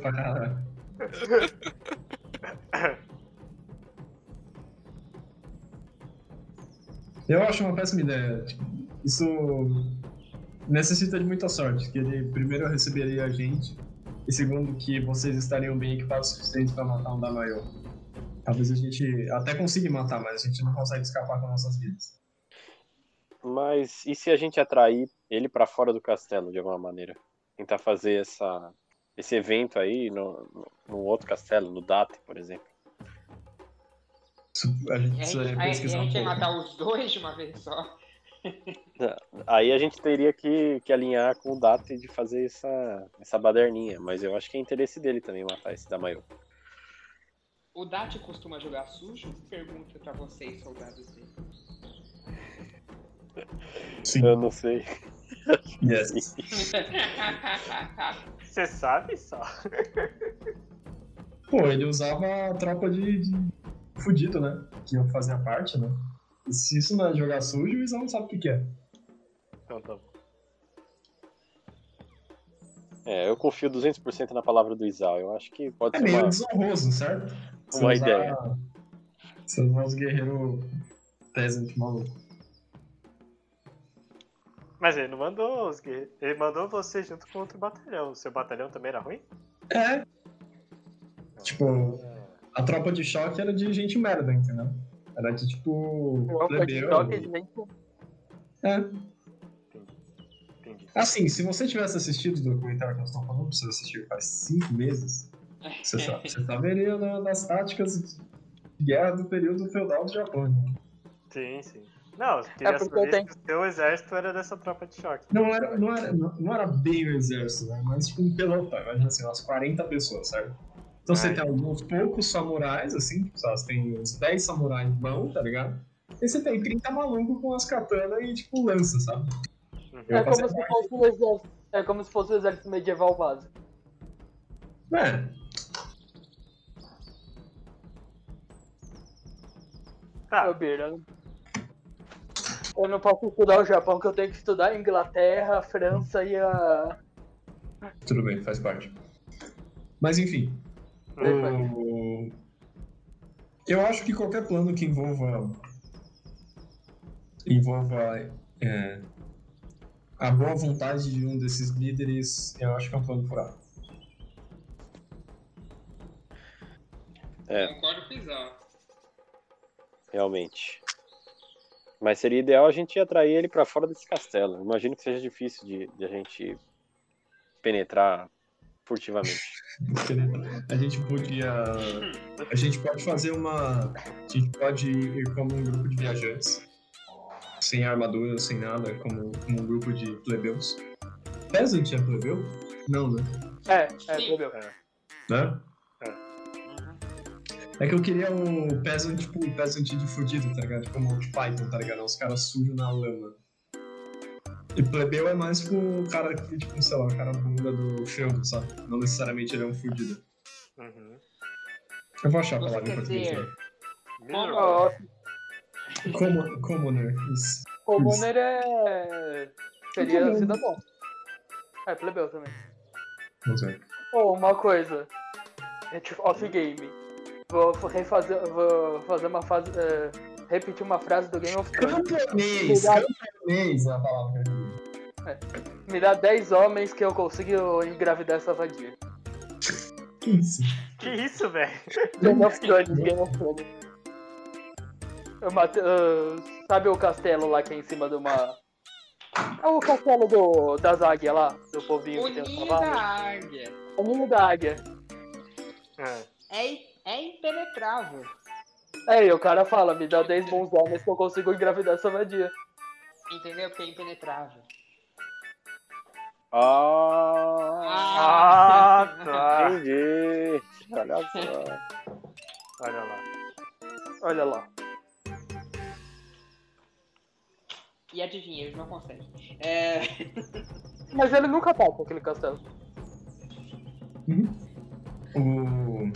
pra caralho. Eu acho uma péssima ideia. Tipo, Isso necessita de muita sorte. Que ele primeiro receberia a gente e segundo que vocês estariam bem equipados o suficiente para matar um Damayo. Talvez a gente até consiga matar, mas a gente não consegue escapar com nossas vidas. Mas e se a gente atrair ele pra fora do castelo de alguma maneira? Tentar fazer essa, esse evento aí no, no, no outro castelo, no Date, por exemplo. A gente a precisa gente, aí a um gente matar os dois de uma vez só. Aí a gente teria que, que alinhar com o Date de fazer essa, essa baderninha. Mas eu acho que é interesse dele também matar esse Damayo. O Dati costuma jogar sujo? Pergunta pra vocês, soldados dele. Sim. Eu não sei. Yes. (laughs) Você sabe só. Pô, ele usava a tropa de, de fudido, né? Que eu fazia parte, né? E se isso não é jogar sujo, o Isão não sabe o que, que é. Então tá bom. É, eu confio 200% na palavra do Isal. Eu acho que pode É ser meio uma. desonroso, certo? Você Uma usar- ideia. Você usar os guerreiros peasant maluco. Mas ele não mandou os guerreiros. Ele mandou você junto com outro batalhão. O seu batalhão também era ruim? É, Tipo, a tropa de choque era de gente merda, entendeu? Era de tipo. Tropa de choque, gente. É. Entendi. Assim, se você tivesse assistido o documentário que nós estamos falando, você assistiu faz cinco meses, você, sa- você saberia da- das táticas de guerra do período feudal do Japão. né? Sim, sim. Não, É porque eu saber tenho- se o seu exército era dessa tropa de choque. Não era, não, era, não, não era bem o exército, né? Mas tipo um pelotão, imagina assim, umas 40 pessoas, certo? Então você Ai. tem alguns poucos samurais, assim, tipo, você tem uns 10 samurais bons, tá ligado? E você tem 30 malucos com as katanas e, tipo, lança, sabe? Uhum. Eu É como, se fosse o exército, é como se fosse o exército medieval básico. É, Tá, Bira, Eu não posso estudar o Japão, que eu tenho que estudar a Inglaterra, a França e a. tudo bem, faz parte. Mas enfim, o... eu acho que qualquer plano que envolva envolva é, a boa vontade de um desses líderes, eu acho que é um plano furado. É. Concordo Isao. realmente. Mas seria ideal a gente atrair ele pra fora desse castelo. Imagino que seja difícil de, de a gente penetrar furtivamente. A gente podia. A gente pode fazer uma. A gente pode ir como um grupo de viajantes. Sem armadura, sem nada, como, como um grupo de plebeus. Peasant é plebeu? Não, né? É, é, Sim. entendeu? Né? É. É que eu queria um peasant, tipo, um peasant de fudido, tá ligado? Tipo um Monty Python, tá ligado? Os caras sujos na lama. E plebeu é mais tipo o cara que, tipo, sei lá, o cara bunda do feudo, sabe? Não necessariamente ele é um fudido. Uhum. Eu vou achar a Você palavra em português. né? Como, commoner, isso. Commoner é. Seria Plebeu. cidadão. É, plebeu também. Vamos ver. Ou uma coisa. É tipo off-game. Vou refazer. Vou fazer uma fase. é, repetir uma frase do Game of Thrones. Camponês! Camponês é a palavra que eu queria. (laughs) Me dá 10 homens que eu consigo engravidar essa vadia. Que isso? Que isso, velho? Game of Thrones, Game of Thrones. Eu mate- ah, sabe o castelo lá que é em cima de uma. É o castelo do, das águias lá, do povinho o que tem da cavalos. águia O ninho da águia. Ah, é, é impenetrável. Aí o cara fala, me dá 10 bons homens que eu consigo engravidar essa vadia. Entendeu? Porque é impenetrável. Ah, Ah, tá. entendi. Olha só. Olha lá. Olha lá. E adivinha, eles não conseguem. É... (laughs) Mas ele nunca tá com aquele castelo. O...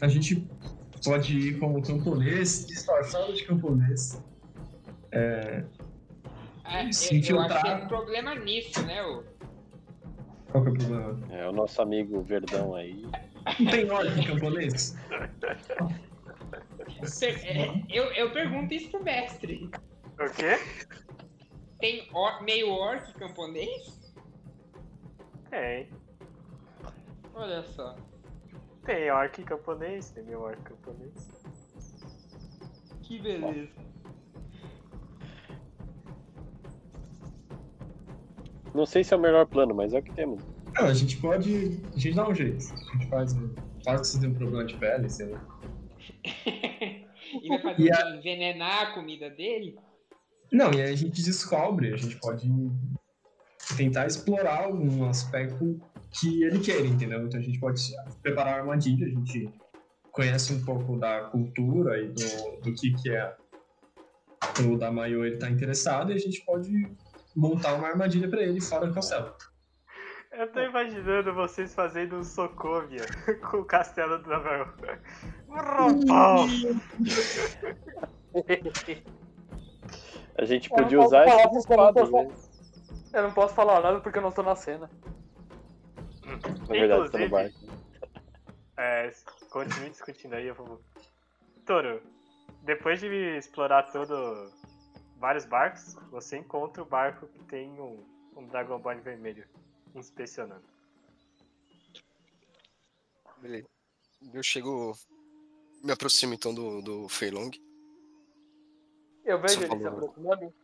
A gente pode ir como camponês, disfarçado de camponês. é, eu, Se eu acho que infiltrar. tem um problema nisso, né? ô? Qual que é o problema? É, o nosso amigo Verdão aí. Não tem orc em camponês? É, eu, eu pergunto isso pro mestre. O quê? Tem or- meio orc camponês? Tem. Olha só. Tem orc camponês, tem meu orc camponês. Que beleza. Não sei se é o melhor plano, mas é o que temos. Não, a gente pode. A gente dá um jeito. A gente faz. Faz que você tem um problema de pele, sei lá. (laughs) e vai fazer E quê? envenenar a comida dele? Não, e aí a gente descobre, a gente pode tentar explorar algum aspecto que ele queira, entendeu? Então a gente pode preparar a armadilha, a gente conhece um pouco da cultura e do, do que, que é o da Maio ele tá interessado e a gente pode montar uma armadilha para ele fora do castelo. Eu tô imaginando vocês fazendo um Sokovia (laughs) com o castelo do Navarro. Um rompão! (laughs) A gente podia usar essas porque eu tô- né? Eu não posso falar nada porque eu não tô na cena. Na verdade, tá no Inclusive- barco. É, continue discutindo aí, eu vou. Toro, depois de explorar todo vários barcos, você encontra o barco que tem um, um Dragonborn vermelho inspecionando. Beleza. Eu chego. Me aproximo então do, do Feilong. Eu vejo Você ele se aproximando.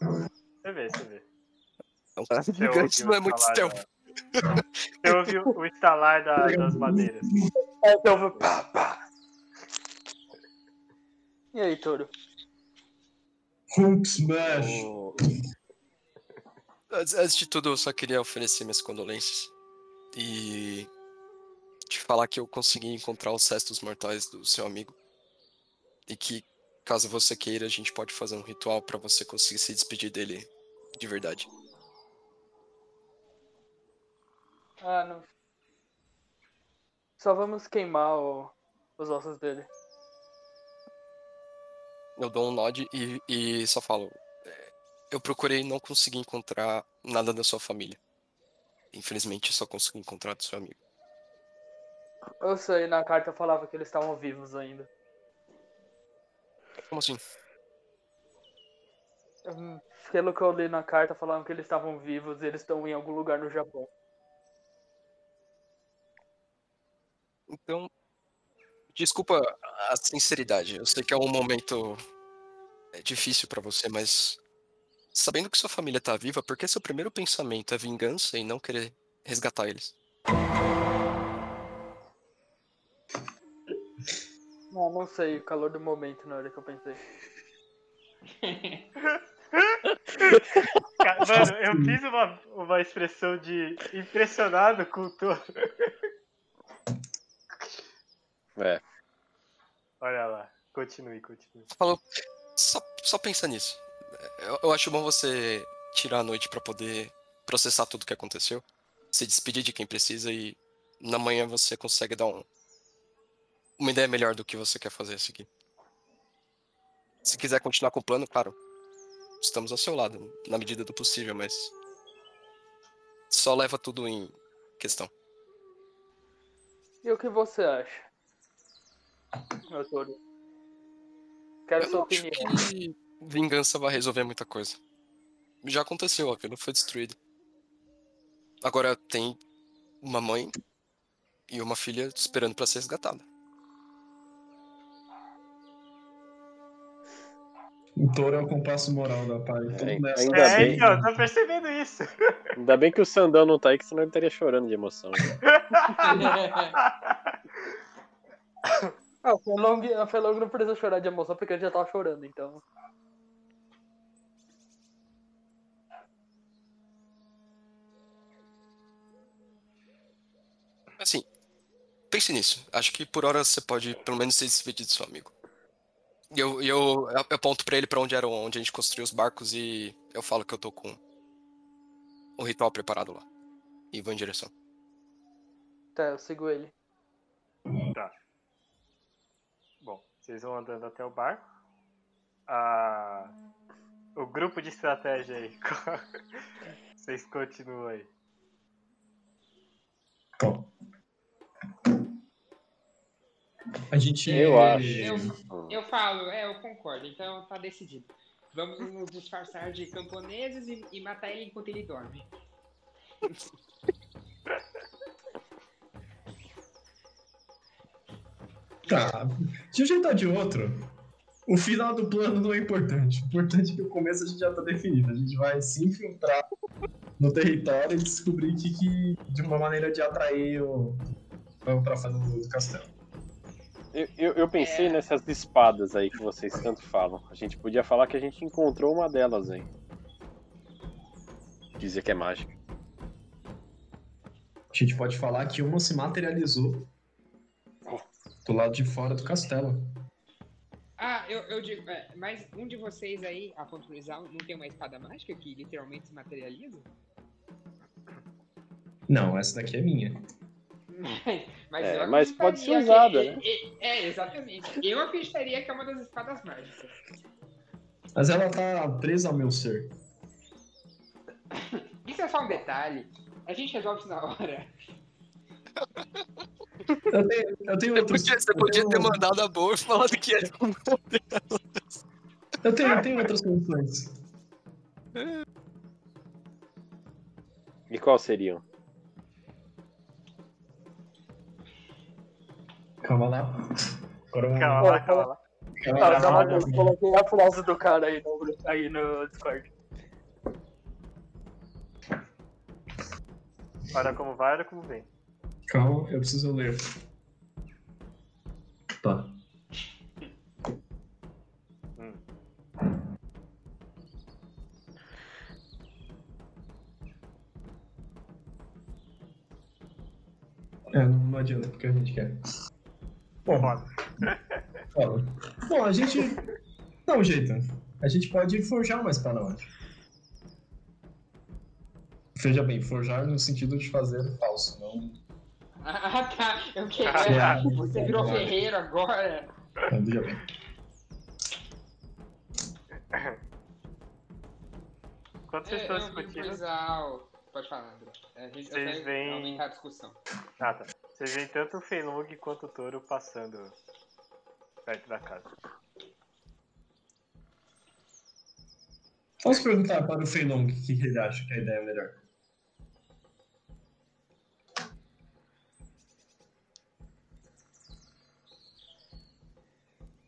Você vê, você vê. É um cara (laughs) gigante, não é o muito stealth. da- Você ouve o o estalar da- das madeiras. Eu vou pá, pá. E aí, Toro? Hulk Smash! O- Antes, de tudo, eu só queria oferecer minhas condolências. E. te falar que eu consegui encontrar os restos mortais do seu amigo. E que, caso você queira, a gente pode fazer um ritual pra você conseguir se despedir dele de verdade. Ah, não. Só vamos queimar o- os ossos dele. Eu dou um nod e, e só falo. é, Eu procurei e não consegui encontrar nada da sua família. Infelizmente, só consegui encontrar do seu amigo. Eu sei, na carta falava que eles estavam vivos ainda. Como assim? Hum, Pelo que eu li na carta, falavam que eles estavam vivos e eles estão em algum lugar no Japão. Então, desculpa a sinceridade. Eu sei que é um momento é, difícil pra você, mas sabendo que sua família tá viva, por que seu primeiro pensamento é vingança e não querer resgatar eles? Não, não sei, o calor do momento na hora que eu pensei. Mano, eu fiz uma, uma expressão de impressionado com o Toro. É, Olha lá, continue, continue. Falou, só, só pensa nisso. Eu, eu acho bom você tirar a noite pra poder processar tudo o que aconteceu, se despedir de quem precisa e na manhã você consegue dar um, uma ideia melhor do que você quer fazer a seguir. Se quiser continuar com o plano, claro, estamos ao seu lado, na medida do possível, mas só leva tudo em questão. E o que você acha? Meu. Quero Eu sua opinião. que vingança vai resolver muita coisa. Já aconteceu, a vila foi destruída. Agora tem uma mãe e uma filha esperando pra ser resgatada. O touro é o compasso moral da. Tudo É, nessa. ainda é, bem. então, tô percebendo isso. Ainda bem que o Sandão não tá aí, que senão ele estaria chorando de emoção. (laughs) (laughs) Ah, o Felong, o Felong não precisa chorar de emoção porque ele já tava chorando, então. Assim, pense nisso. Acho que por hora você pode pelo menos se despedir do seu amigo. E eu, eu, eu aponto pra ele pra onde era onde a gente construiu os barcos e eu falo que eu tô com o ritual preparado lá. E vou em direção. Tá, eu sigo ele. Tá. Vocês vão andando até o barco. Ah, o grupo de estratégia aí. (laughs) vocês continuam aí. Bom. A gente. Eu acho. Eu, eu falo, é, eu concordo, então tá decidido. Vamos nos disfarçar de camponeses e, e matar ele enquanto ele dorme. (laughs) Tá. De um jeito ou de outro, o final do plano não é importante. O importante é que o começo a gente já tá definido. A gente vai se infiltrar no território e descobrir que, que de uma maneira de atrair o. pra fora do, castelo. Eu, eu, eu pensei É. nessas espadas aí que vocês tanto falam. A gente podia falar que a gente encontrou uma delas aí. Dizer que é mágica. A gente pode falar que uma se materializou do lado de fora do castelo. Ah, eu, eu digo, é, mas um de vocês aí, a ponto visual, não tem uma espada mágica que literalmente se materializa? Não, essa daqui é minha. (laughs) mas É, eu mas pode ser usada, que- né? É, é, exatamente. Eu acreditaria que é uma das espadas mágicas. Mas ela tá presa ao meu ser. Isso é só um detalhe. A gente resolve isso na hora. (laughs) Eu tenho, eu tenho outros. podia, você podia tenho- ter mandado a boa e falado que era um Eu tenho, eu tenho outras soluções. E qual seriam? Calma lá. Agora Calma lá, calma lá. calma lá, calma, lá. eu coloquei a frase do cara aí no, aí no Discord. Olha como vai, olha como vem. Calma, eu preciso ler. Tá. É, não, não adianta, porque a gente quer. Bom, Foda. fala. Bom, a gente. Um jeito. A gente pode forjar uma espada mágica. Veja bem, forjar no sentido de fazer falso, não. Ah, tá. Eu queria. Ah, Você virou ferreiro agora. veja bem. Enquanto vocês É, estão discutindo. Pode falar, André. A gente Vocês veem- aumentar a discussão. Ah, tá. Vocês veem tanto o Feilong quanto o touro passando perto da casa. Vamos perguntar para o Feilong o que que ele acha que a ideia é melhor.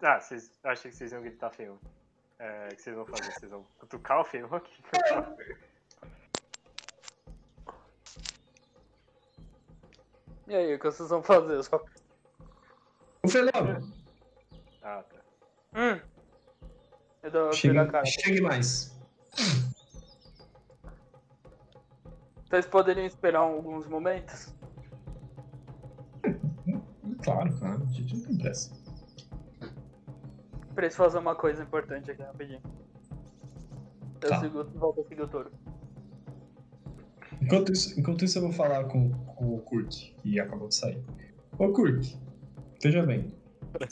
Ah, vocês. Eu achei que vocês iam gritar Feilong. É, o que vocês vão fazer? Vocês vão cutucar o Feilong? (laughs) E aí, o que vocês vão fazer? Só... O Feilong, Ah, tá. Hum. Eu dou viro a cara. chegue mais. Vocês poderiam esperar alguns momentos? Claro, claro, a gente não tem pressa. Preciso fazer uma coisa importante aqui rapidinho. Eu Tá. sigo, volto a seguir o touro. Enquanto isso, enquanto isso eu vou falar com, com o Kurt, que acabou de sair. Ô Kurt, veja bem.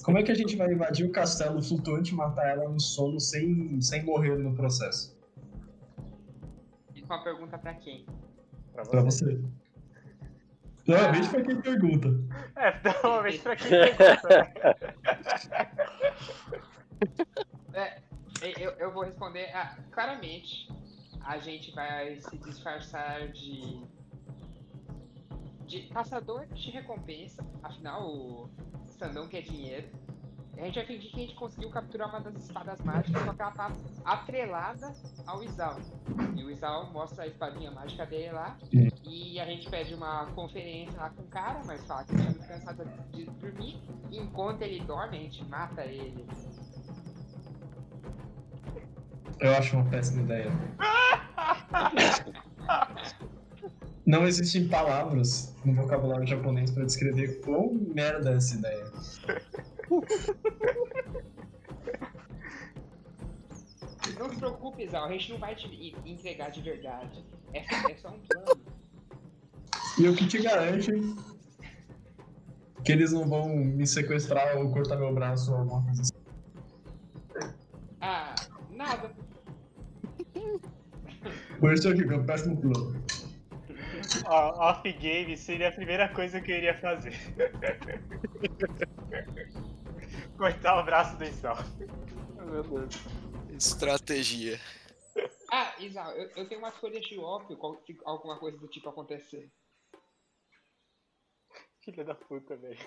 Como é que a gente vai invadir o castelo flutuante e matar ela no sono sem, sem morrer no processo? Isso é uma pergunta pra quem? Pra Pra você. você. Normalmente foi quem pergunta. É, normalmente pra quem (laughs) pergunta. Eu, eu vou responder. Ah, claramente, a gente vai se disfarçar de. de caçador de recompensa. Afinal, o Sandão quer dinheiro. A gente vai fingir que a gente conseguiu capturar uma das espadas mágicas, só que ela tá atrelada ao Isal. E o Isal mostra a espadinha mágica dele lá. E a gente pede uma conferência lá com o cara, mas fala que tá cansado de dormir. E enquanto ele dorme, a gente mata ele. Eu acho uma péssima ideia. Não existem palavras no vocabulário japonês para descrever quão merda é essa ideia. Não se preocupe, Zal, a gente não vai te en- entregar de verdade. É é só um plano. E o que te garante que eles não vão me sequestrar ou cortar meu braço ou alguma coisa assim. Ah, nada. Por isso eu digo, é um péssimo plano. Ó, Off-game seria a primeira coisa que eu iria fazer. (laughs) Cortar o braço do Isal. Meu Deus. Estratégia. Ah, Isal, eu, eu tenho umas folhas de se alguma coisa do tipo acontecer. Filha da puta, velho.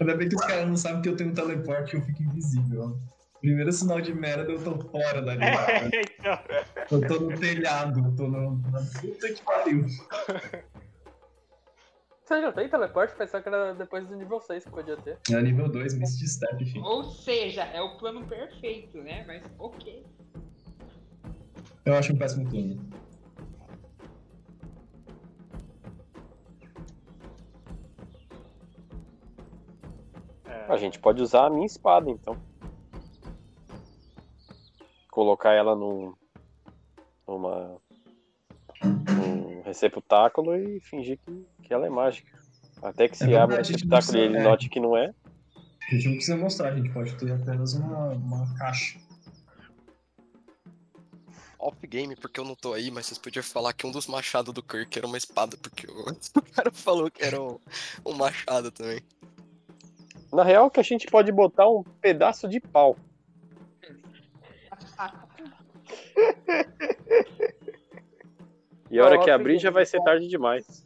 Ainda bem que os caras não sabem que eu tenho um teleporte e eu fico invisível. Primeiro sinal de merda, eu tô fora da ligada. É, então. Eu tô no telhado, eu tô no, na puta que pariu. Você já tem teleporte? Pensava que era depois do nível 6 que podia ter. É nível 2, Misty Step, enfim. Ou seja, é o plano perfeito, né? Mas ok. Eu acho um péssimo plano. É. A gente pode usar a minha espada, então. Colocar ela num. numa. num receptáculo e fingir que, que ela é mágica. Até que se É abra o receptáculo e ele é. note que não é. A gente não precisa mostrar, a gente pode ter apenas uma, uma caixa. Off-game, porque eu não tô aí, mas vocês podiam falar que um dos machados do Kirk era uma espada, porque o, (laughs) o cara falou que era um, um machado também. Na real, que a gente pode botar um pedaço de pau. (laughs) E a hora que abrir já vai ser tá? tarde demais.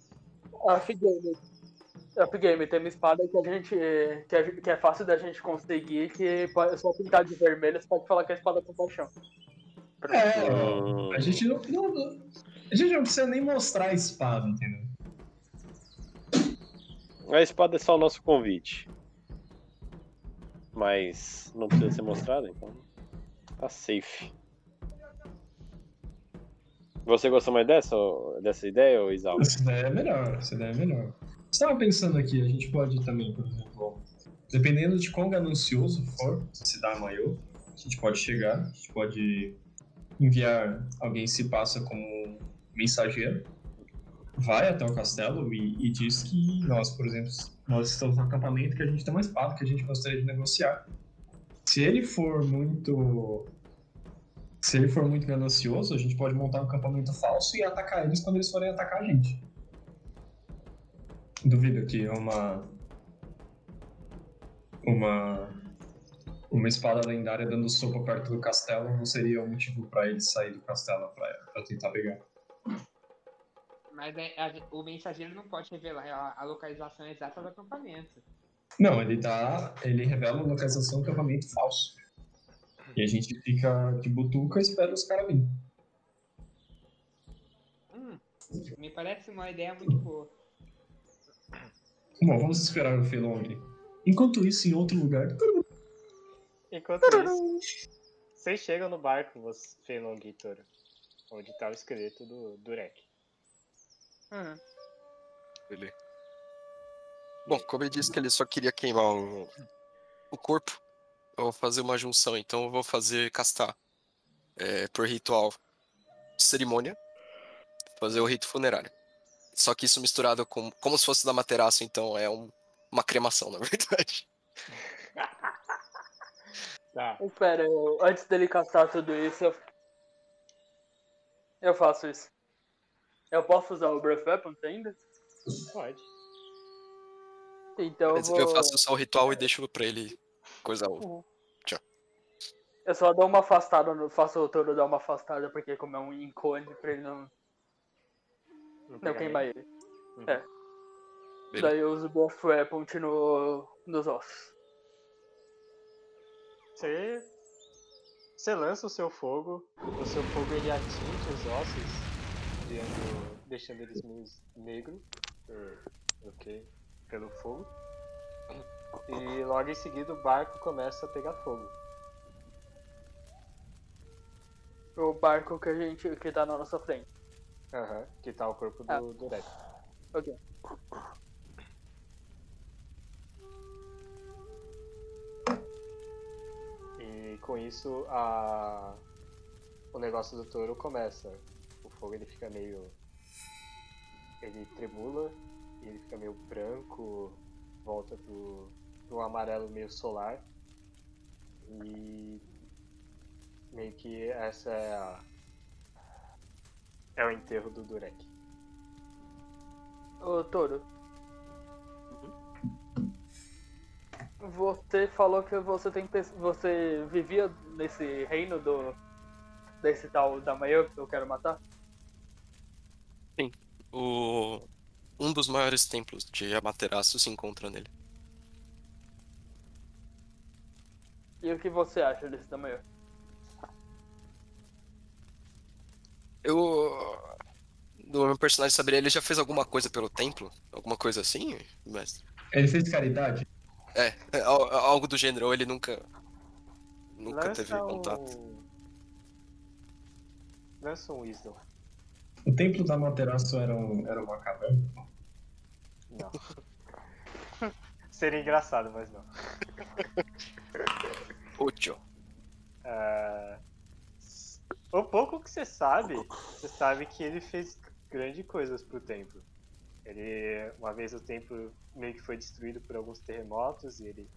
Upgame. Upgame tem uma espada que a gente. que é, que é fácil da gente conseguir, que pode- só pintar de vermelho, você pode falar que é a espada com paixão. É, a gente não, não- não- A gente não precisa nem mostrar a espada, entendeu? A espada é só o nosso convite. Mas não precisa ser mostrada, então tá safe. Você gostou mais dessa, dessa ideia, ô Isal? Essa ideia é melhor, essa ideia é melhor. Estava pensando aqui, a gente pode também, por exemplo, dependendo de quão ganancioso for, se dá maior, a gente pode chegar, a gente pode enviar alguém se passa como mensageiro, vai até o castelo e, e diz que nós, por exemplo, nós estamos no acampamento que a gente tem uma espada que a gente gostaria de negociar. Se ele for muito se ele for muito ganancioso, a gente pode montar um acampamento falso e atacar eles quando eles forem atacar a gente. Duvido que uma. Uma. Uma espada lendária dando sopa perto do castelo não seria o motivo pra ele sair do castelo pra tentar pegar. Mas é- a- o mensageiro não pode revelar a, a localização exata do acampamento. Não, ele dá. Ele revela a localização do acampamento falso. E a gente fica de butuca e espera os caras virem. Hum, me parece uma ideia muito boa. Bom, vamos esperar o Felong. Enquanto isso, em outro lugar. Enquanto isso, vocês chegam no barco, você, Feilong e Toro, onde tá o esqueleto do Durek. Uhum. Ele... Bom, como ele disse que ele só queria queimar o, o corpo, eu vou fazer uma junção, então eu vou fazer castar é, por ritual cerimônia, fazer o rito funerário. Só que isso misturado com como se fosse da materaço, então é um- uma cremação, na (laughs) verdade. Tá, Espera, eu- antes dele castar tudo isso, eu... eu faço isso. Eu posso usar o Breath Weapons ainda? pode. Então eu vou... eu faço só o ritual e deixo pra ele coisar o. Eu só dou uma afastada, faço o touro dar uma afastada, porque como é um incone, pra ele não, não queimar ele. ele. Uhum. É. Beleza. Daí eu uso o Breath Weapon no... nos ossos. Você, você lança o seu fogo, o seu fogo ele atinge os ossos, criando, deixando eles meio negros por- ok, pelo fogo. E logo em seguida o barco começa a pegar fogo. O barco que a gente. que tá na nossa frente. Aham, que tá o corpo do Ah. Durek. Ok. E com isso a o negócio do touro começa. O fogo ele fica meio. ele tremula e ele fica meio branco, volta pro, pro amarelo meio solar. E meio que essa é a. É o enterro do Durek. Ô, Toro. Você falou que você tem você vivia nesse reino do desse tal da manhã que eu quero matar? O... Um dos maiores templos de Amaterasu se encontra nele. E o que você acha desse da manhã? Eu. Do meu personagem saberia, ele já fez alguma coisa pelo templo? Alguma coisa assim, mestre? Ele fez caridade? É, é, al- algo do gênero, ou ele nunca. Nunca Lança teve contato. um- Lança um Wisdom. O templo da Materaço era, um, era uma caverna? Não. Seria engraçado, mas não. Útil. Ah, o pouco que você sabe, você sabe que ele fez grandes coisas pro templo. Ele, uma vez o templo meio que foi destruído por alguns terremotos e ele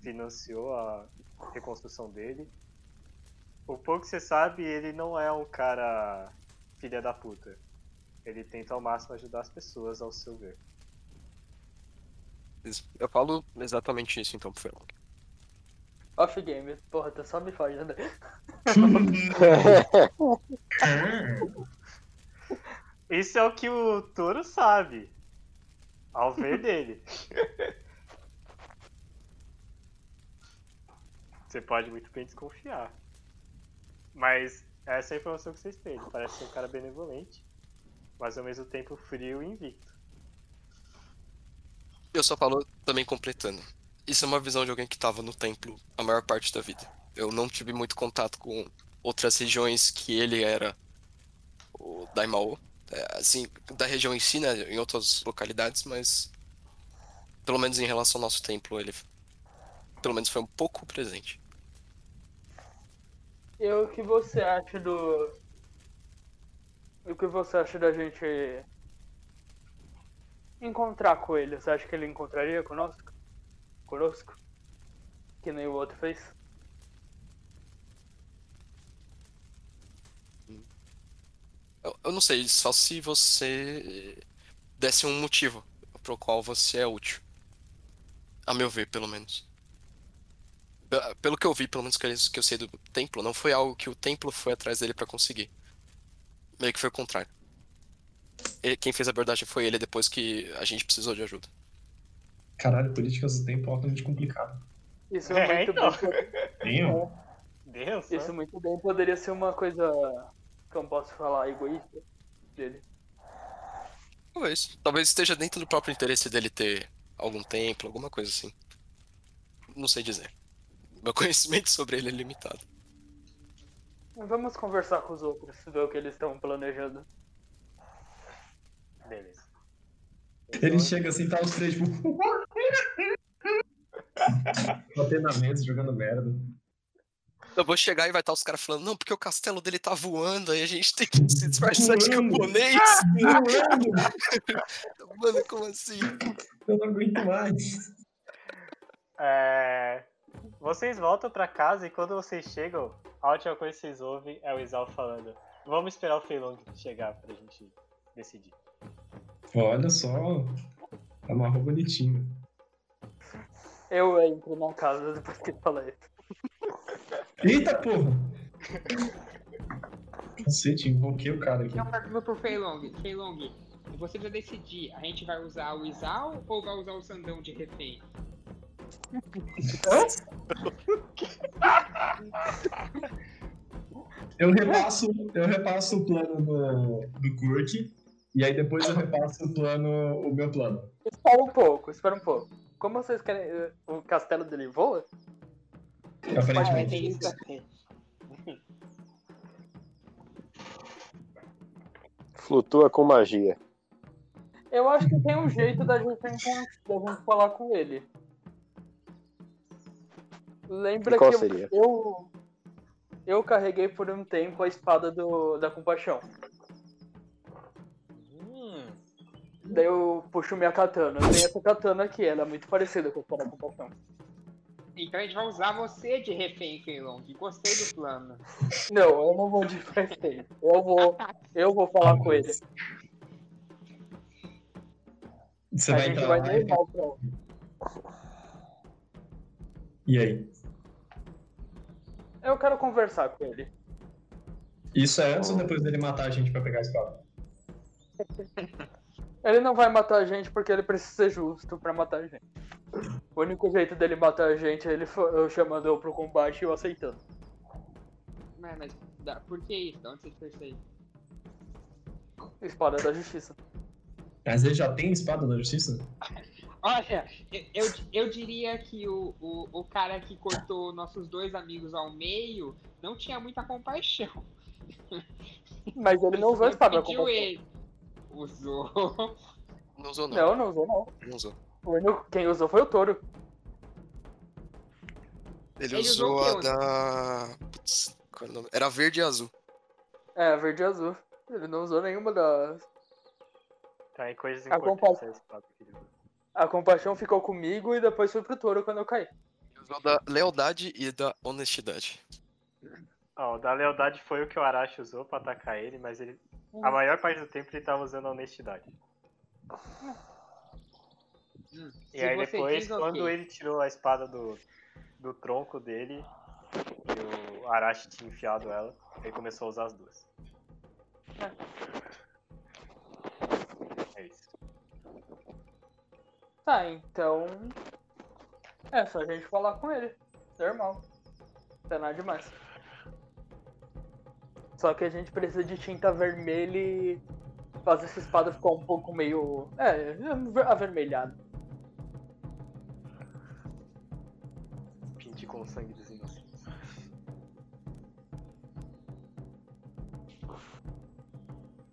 financiou a reconstrução dele. O pouco que você sabe, ele não é um cara filha da puta. Ele tenta ao máximo ajudar as pessoas ao seu ver. Eu falo exatamente isso então pro Felong. Off game, porra, tu só me né? (laughs) Isso é o que o Toro sabe. Ao ver dele. Você pode muito bem desconfiar. Mas essa é a informação que vocês têm. Ele parece ser um cara benevolente, mas ao mesmo tempo frio e invicto. Eu só falo também completando. Isso é uma visão de alguém que tava no templo a maior parte da vida. Eu não tive muito contato com outras regiões que ele era o Daimao. É, assim, da região em si, né, em outras localidades, mas pelo menos em relação ao nosso templo, ele pelo menos foi um pouco presente. E o que você acha do. O que você acha da gente encontrar com ele? Você acha que ele encontraria conosco? Conosco? Que nem o outro fez? Eu, eu não sei, só se você desse um motivo pro qual você é útil. A meu ver, pelo menos. Pe- Pelo que eu vi, pelo menos que eu, sei do templo, não foi algo que o templo foi atrás dele pra conseguir. Meio que foi o contrário. Ele- quem fez a abordagem foi ele depois que a gente precisou de ajuda. Caralho, políticas do tempo é altamente complicado. Isso é, É, muito então. bem. Deus. Isso muito bem poderia ser uma coisa que eu não posso falar egoísta dele. Talvez. Talvez esteja dentro do próprio interesse dele ter algum templo, alguma coisa assim. Não sei dizer. Meu (laughs) conhecimento sobre ele é limitado. Vamos conversar com os outros, ver o que eles estão planejando. Beleza. Ele chega assim, tá os três, tipo. (laughs) Batendo na mesa, jogando merda. Eu vou chegar e vai estar os caras falando, não, porque o castelo dele tá voando, aí a gente tem que se disfarçar de camponês. (laughs) Voando! (laughs) Mano, como assim? Eu não aguento mais. É, Vocês voltam pra casa e quando vocês chegam, a última coisa que vocês ouvem é o Isal falando: Vamos esperar o Feilong chegar pra gente decidir. Olha só. Amarrou bonitinho. Eu entro na casa depois que ele fala isso. Eita porra! Cacete, invoquei o cara aqui. Então pergunta pro Feilong. Feilong, você já decidir, a gente vai usar o Isal ou vai usar o Sandão de refém? Eu repasso, eu repasso o plano do, do Kurk. E aí depois eu repasso o plano, o meu plano. Espera um pouco, espera um pouco. Como vocês querem. eh, O castelo dele voa? Aparentemente. tem isso aqui. Flutua com magia. Eu acho que tem um jeito da gente, da gente falar com ele. Lembra E qual que eu- seria? eu. Eu carreguei por um tempo a espada do, da compaixão. Daí eu puxo minha katana. Eu tenho essa katana aqui, ela é muito parecida com a espada da compaixão. Então a gente vai usar você de refém, Feilong. Gostei do plano. Não, eu não vou de frente. Eu vou. Eu vou falar com ele. Você a vai gente entrar vai lá e- normal pra E aí? Eu quero conversar com ele. Isso é antes ou depois dele matar a gente pra pegar a espada? (laughs) Ele não vai matar a gente porque ele precisa ser justo pra matar a gente. O único jeito dele matar a gente é ele chamando eu pro combate e eu aceitando. Mas, mas da- por que isso? De onde você isso aí? Espada da justiça. Mas ele já tem espada da justiça? (laughs) Olha, eu, eu, diria que o, o, o cara que cortou nossos dois amigos ao meio não tinha muita compaixão. Mas ele não usou (laughs) espada da pediu compaixão. ele. Usou. Não usou, não. Não, não usou não. Não usou. O único- Quem usou foi o touro. Ele, Ele usou usou a da. Putz, qual é o nome? Era verde e azul. É, verde e azul. Ele não usou nenhuma das. Tá aí coisas A importantes compa- a compaixão ficou comigo e depois foi pro touro quando eu caí. Ele usou da lealdade e da honestidade. Ó, o da lealdade foi o que o Arashi usou pra atacar ele, mas ele. A maior parte do tempo ele tava usando a honestidade. Hum, E aí depois, diz, quando ok. ele tirou a espada do, do tronco dele, e o Arashi tinha enfiado ela, ele começou a usar as duas. É isso. Tá, então. É só a gente falar com ele. Normal. Não tem nada demais. Só que a gente precisa de tinta vermelha e fazer essa espada ficar um pouco meio. É, avermelhada. Pinte com o sangue dos inocentes.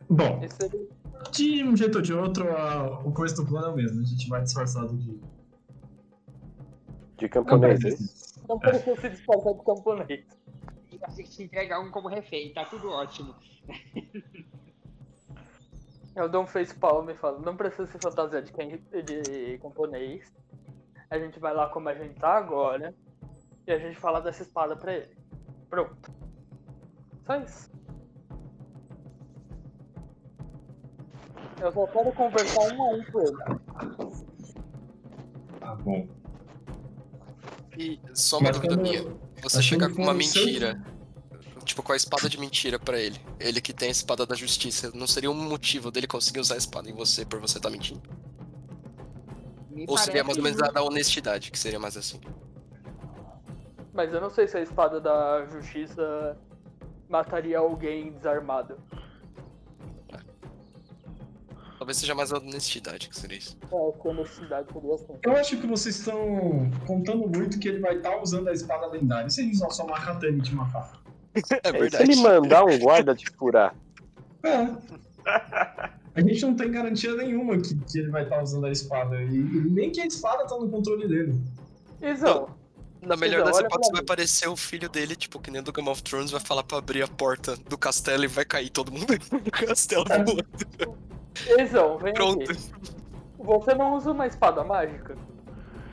Bom, Esse seria- de um jeito ou de outro, a- o começo do plano é o mesmo. A gente vai disfarçado de. De camponês, é? Não pareceu se disfarçar de camponês. E a gente entrega um como refém, tá tudo ótimo. Eu dou um face palm e falo, não precisa se fantasiar de, quem, de camponês. A gente vai lá como a gente tá agora. E a gente fala dessa espada pra ele. Pronto. Só isso. Eu só quero conversar um a um com ele. Tá bom. E só uma Mas dúvida minha. Você chega com uma seu- mentira. Tipo, com a espada de mentira pra ele. Ele que tem a espada da justiça. Não seria um motivo dele conseguir usar a espada em você por você estar mentindo? Me Ou seria mais ou menos a da honestidade, que seria mais assim. Mas eu não sei se a espada da justiça mataria alguém desarmado. Talvez seja mais a honestidade, que seria isso. É, honestidade seria assim. Eu acho que vocês estão contando muito que ele vai estar usando a espada lendária. E se ele usar só uma katana e te matar? É É, e se verdade. ele mandar um guarda te furar? É. A gente não tem garantia nenhuma que, que ele vai estar usando a espada. E, e nem que a espada tá no controle dele. Isão, Na melhor das hipóteses, vai aparecer o filho dele, tipo, que nem do Game of Thrones, vai falar pra abrir a porta do castelo e vai cair todo mundo (laughs) do castelo É. voando. Isão, vem Pronto. aqui. Você não usa uma espada mágica?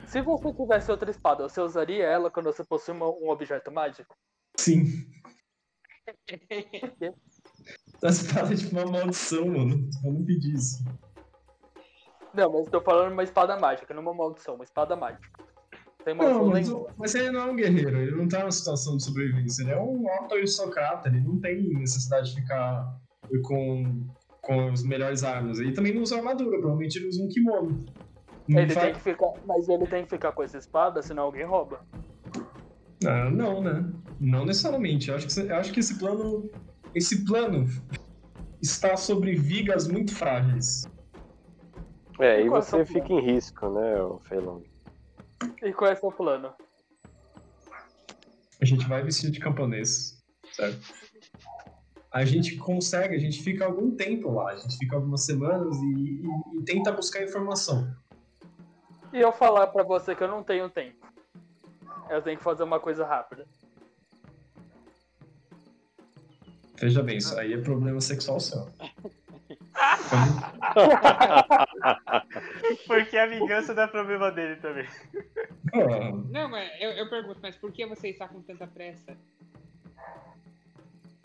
Se você tivesse outra espada, você usaria ela quando você possui um objeto mágico? Sim. A espada é tipo uma maldição, mano. Eu não pedi isso. Não, mas tô falando uma espada mágica, não uma maldição, uma espada mágica. Tem maldição Não, mas, nenhuma. mas ele não é um guerreiro, ele não tá numa situação de sobrevivência, ele é um auto-aristocrata, ele não tem necessidade de ficar com, com as melhores armas. Ele também não usa armadura, provavelmente ele usa um kimono. Não Ele faz- tem que ficar, mas ele tem que ficar com essa espada, senão alguém rouba. Ah, não, né? Não necessariamente. Eu acho que, eu acho que esse plano. Esse plano está sobre vigas muito frágeis. É, e qual é você fica em risco, né, ô Felon? E qual é o seu plano? A gente vai vestir de camponês, certo? A gente consegue, a gente fica algum tempo lá, a gente fica algumas semanas e, e- e tenta buscar informação. E eu falar pra você que eu não tenho tempo. Eu tenho que fazer uma coisa rápida. Veja bem, isso aí é problema sexual seu. (laughs) Porque a vingança não é problema dele também. Não, mas eu, eu pergunto, mas por que você está com tanta pressa?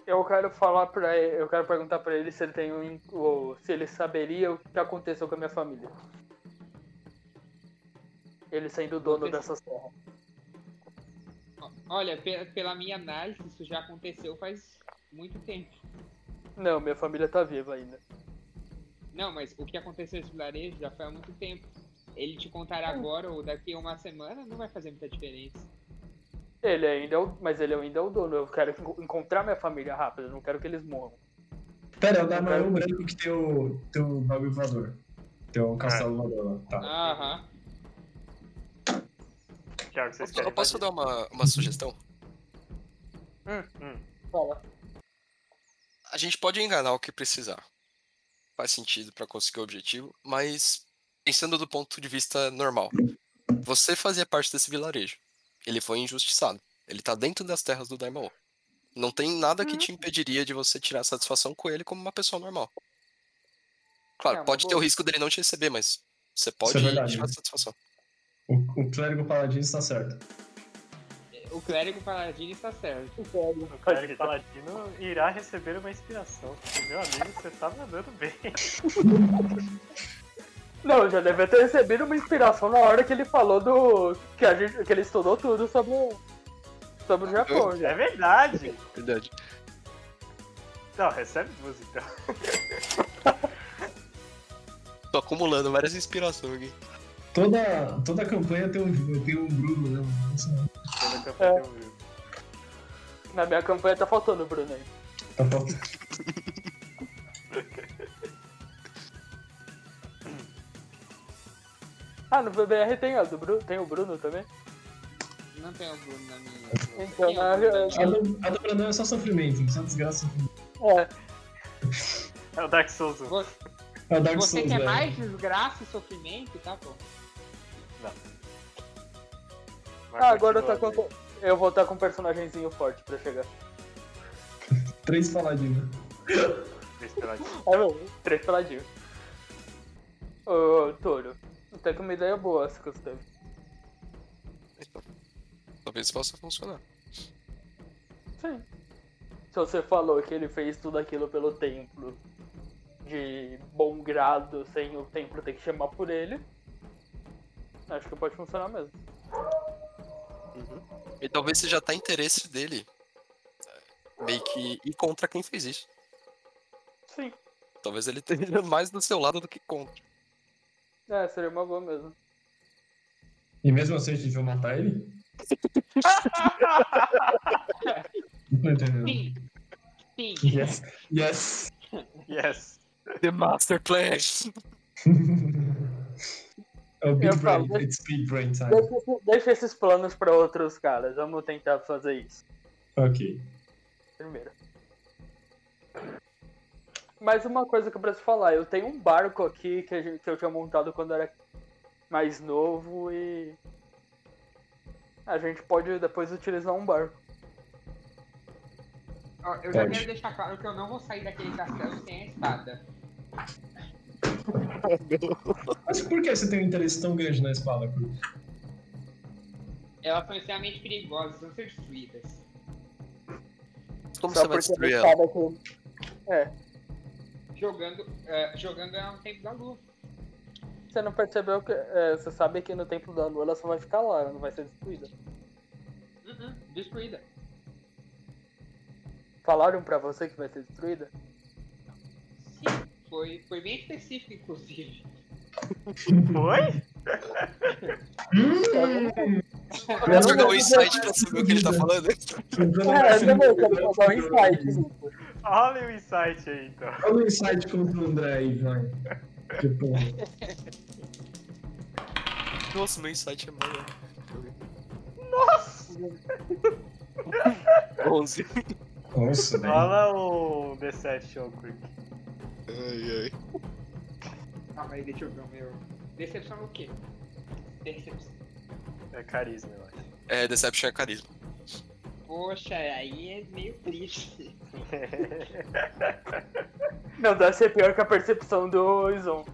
Eu quero falar para ele, eu quero perguntar pra ele se ele tem um, ou se ele saberia o que aconteceu com a minha família. Ele sendo o dono dessas terras. Ó, Olha, pe- pela minha análise, isso já aconteceu faz muito tempo. Não, minha família tá viva ainda. Não, mas o que aconteceu nesse vilarejo já foi há muito tempo. Ele te contar agora ou daqui a uma semana não vai fazer muita diferença. Ele ainda é o, mas ele ainda é o dono. Eu quero enco- encontrar minha família rápido, eu não quero que eles morram. pera, é o da Maru branco que tem o, tem o bagulho voador. Tem o castelo voador lá. Tá. Aham. Tiago, vocês Eu, querem eu posso invadir? dar uma, uma sugestão? Fala. A gente pode enganar o que precisar. Faz sentido pra conseguir o objetivo, mas pensando do ponto de vista normal. Você fazia parte desse vilarejo. Ele foi injustiçado. Ele tá dentro das terras do Daimao. Não tem nada que te impediria de você tirar satisfação com ele como uma pessoa normal. Claro, É, pode ter o risco dele não te receber, mas você pode verdade, tirar né? satisfação. O, o clérigo paladino está certo. O clérigo paladino está certo. O clérigo paladino irá receber uma inspiração. Porque, meu amigo, você tá mandando bem. Não, já deve ter recebido uma inspiração na hora que ele falou do. que, a gente, que ele estudou tudo sobre, o- sobre o Japão. É Já. verdade. Verdade. Não, recebe duas então. Tô acumulando várias inspirações aqui. Toda, toda campanha tem um, tem um Bruno, né? Toda campanha tem um grupo. Na minha campanha tá faltando o Bruno aí. Tá faltando. (laughs) Ah, no BBR tem, ó, do Bruno, tem o Bruno também? Não tem o Bruno na minha. Então, na, Bruno A do, a do Brandão é só sofrimento, só desgraça. é, É o Dark Souls 1. Você, É o Dark você Souls, quer velho. mais desgraça e sofrimento, tá Mas ah, agora tá continua, com, eu vou estar com um personagemzinho forte pra chegar. (laughs) Três paladinos. Três peladinhos. É três peladinhos. Ô, Toro, até que uma ideia boa essa que você teve. Então, talvez possa funcionar. Sim. Se você falou que ele fez tudo aquilo pelo templo de bom grado, sem o templo ter que chamar por ele, acho que pode funcionar mesmo. E talvez seja até interesse dele é, meio que ir contra quem fez isso. Sim. Talvez ele esteja (laughs) mais do seu lado do que contra. É, seria uma boa mesmo. E mesmo assim a gente vai matar ele? (laughs) Não tô entendendo. Sim. Sim. Yes. Yes. Yes. The Master Plan! (laughs) É o Big Eu Brain. falo. It's Big Brain time. Deixa, deixa esses planos pra outros caras. Vamos tentar fazer isso Ok. primeiro. Mas uma coisa que eu preciso falar, eu tenho um barco aqui que, a gente- que eu tinha montado quando era mais novo e a gente pode depois utilizar um barco. Eu já Pode. quero deixar claro que eu não vou sair daquele castelo sem a espada. Mas por que você tem um interesse tão grande na espada, Cruz? Elas são extremamente perigosas, vão ser destruídas. Como Só você vai destruir ela? que- É, Jogando, é, jogando ela no tempo da lua. você não percebeu que. é, você sabe que no Templo da Lua ela só vai ficar lá, ela não vai ser destruída. Uhum, destruída. Falaram pra você que vai ser destruída? Foi, foi bem específico, inclusive. Foi? Vamos jogar um insight pra saber o que ele tá falando. É, também, eu vou dar um insight nisso. Olha o insight aí, então. Olha o insight contra o André aí, vai. Que porra. Nossa, meu insight é maior. Nossa! 11. Nossa, velho. Fala o D7 Show Quick. Ai, ai. Calma aí, deixa eu ver o meu. Decepção no quê? Decepção. É carisma, eu acho. É, Deception é carisma. Poxa, aí é meio triste. (laughs) Não, deve ser pior que a percepção do Izon.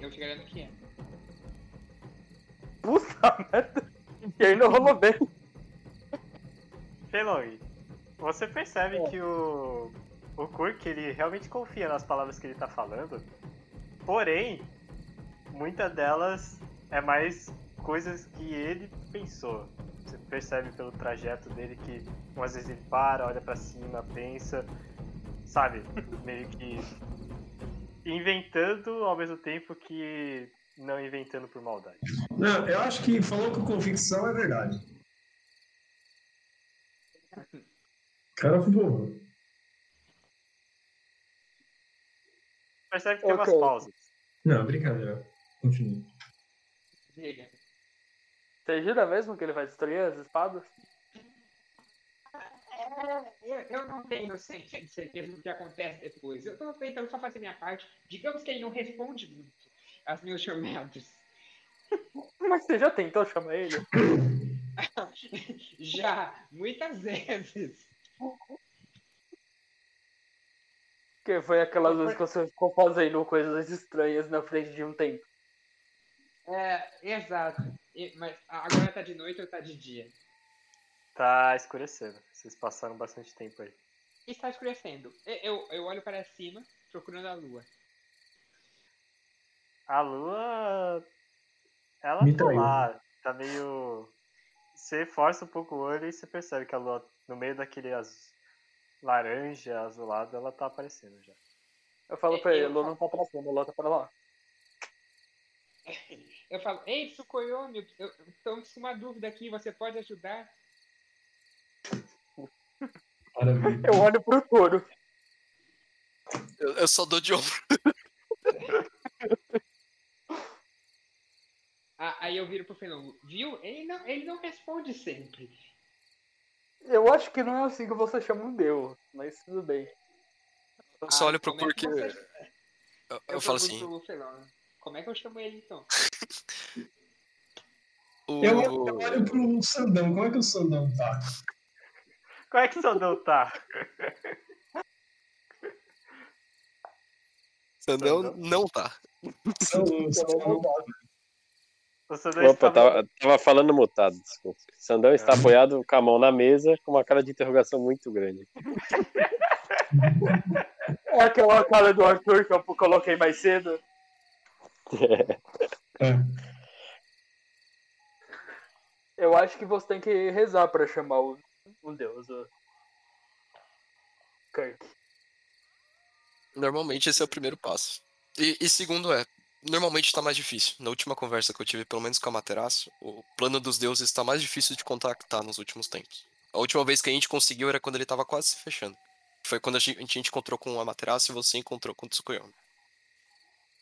Eu te garanto que é. Puta merda. E aí não rolou bem. Felong, você percebe É. que o, o Kurk, ele realmente confia nas palavras que ele tá falando, porém, muitas delas é mais coisas que ele pensou. Você percebe pelo trajeto dele que umas vezes ele para, olha pra cima, pensa, sabe? (laughs) Meio que inventando ao mesmo tempo que não inventando por maldade. Não, eu acho que falou com convicção é verdade. (laughs) Cara burro. Percebe que tem umas pausas. Não, brincadeira. Continue. Diga. Você jura mesmo que ele vai destruir as espadas? Eu eu não tenho 100% de certeza do que acontece depois. Eu tô tentando só fazer minha parte. Digamos que ele não responde muito às meus chamados. Mas você já tentou chamar ele? (laughs) Já, muitas vezes. Que foi aquelas vezes que você ficou fazendo coisas estranhas na frente de um tempo. É, exato. E- mas agora tá de noite ou tá de dia? Tá escurecendo. Vocês passaram bastante tempo aí. Está escurecendo. Eu, eu olho para cima, procurando a lua. A lua. Ela Me tá traiu. lá. Tá meio. Você força um pouco o olho e você percebe que a lua, no meio daquele az- laranja, azulado, ela tá aparecendo já. Eu falo pra ele, Lô não tá pra cima, Lô tá pra lá. Eu falo, ei, Tsukoyomi, eu estamos com uma dúvida aqui, você pode ajudar? Maravilha. Eu olho pro touro. Eu, eu só dou de ombro. Ah, aí eu viro pro Fenômeno, viu? Ele não, ele não responde sempre. Eu acho que não é assim que você chama um deus, mas tudo bem. Eu só Ah, olho pro como é que porque. você- Eu, eu falo pergunto assim. Fenômeno, Como é que eu chamo ele então? (laughs) O... Eu, eu olho pro Sandão. Como é que o Sandão tá? Como é que o Sandão tá? Sandão não tá. Sandão, Sandão tá. O Sandão Opa, está tava, tava falando mutado, desculpa. Sandão está É. apoiado com a mão na mesa, com uma cara de interrogação muito grande. (laughs) É aquela cara do Arthur que eu coloquei mais cedo. (laughs) É. Eu acho que você tem que rezar pra chamar o, um deus. o Kirk. Normalmente esse é o primeiro passo. E, e segundo é, normalmente tá mais difícil. Na última conversa que eu tive, pelo menos com a Materaço, o plano dos deuses está mais difícil de contactar nos últimos tempos. A última vez que a gente conseguiu era quando ele tava quase se fechando. Foi quando a gente, a gente encontrou com a Materaço e você encontrou com o Tsukuyomi.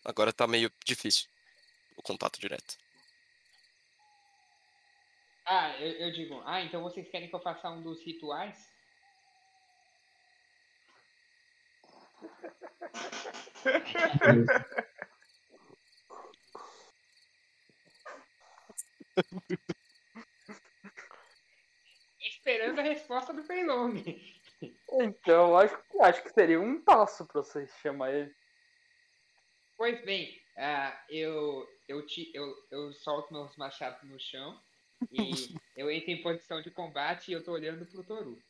Agora tá meio difícil o contato direto. Ah, eu, eu digo, ah, então vocês querem que eu faça um dos rituais? (laughs) (laughs) Esperando a resposta do Feilong. Então, acho, acho que seria um passo pra você chamar ele. Pois bem, ah, eu, eu, te, eu, eu solto meus machados no chão e (laughs) eu entro em posição de combate e eu tô olhando pro Toru.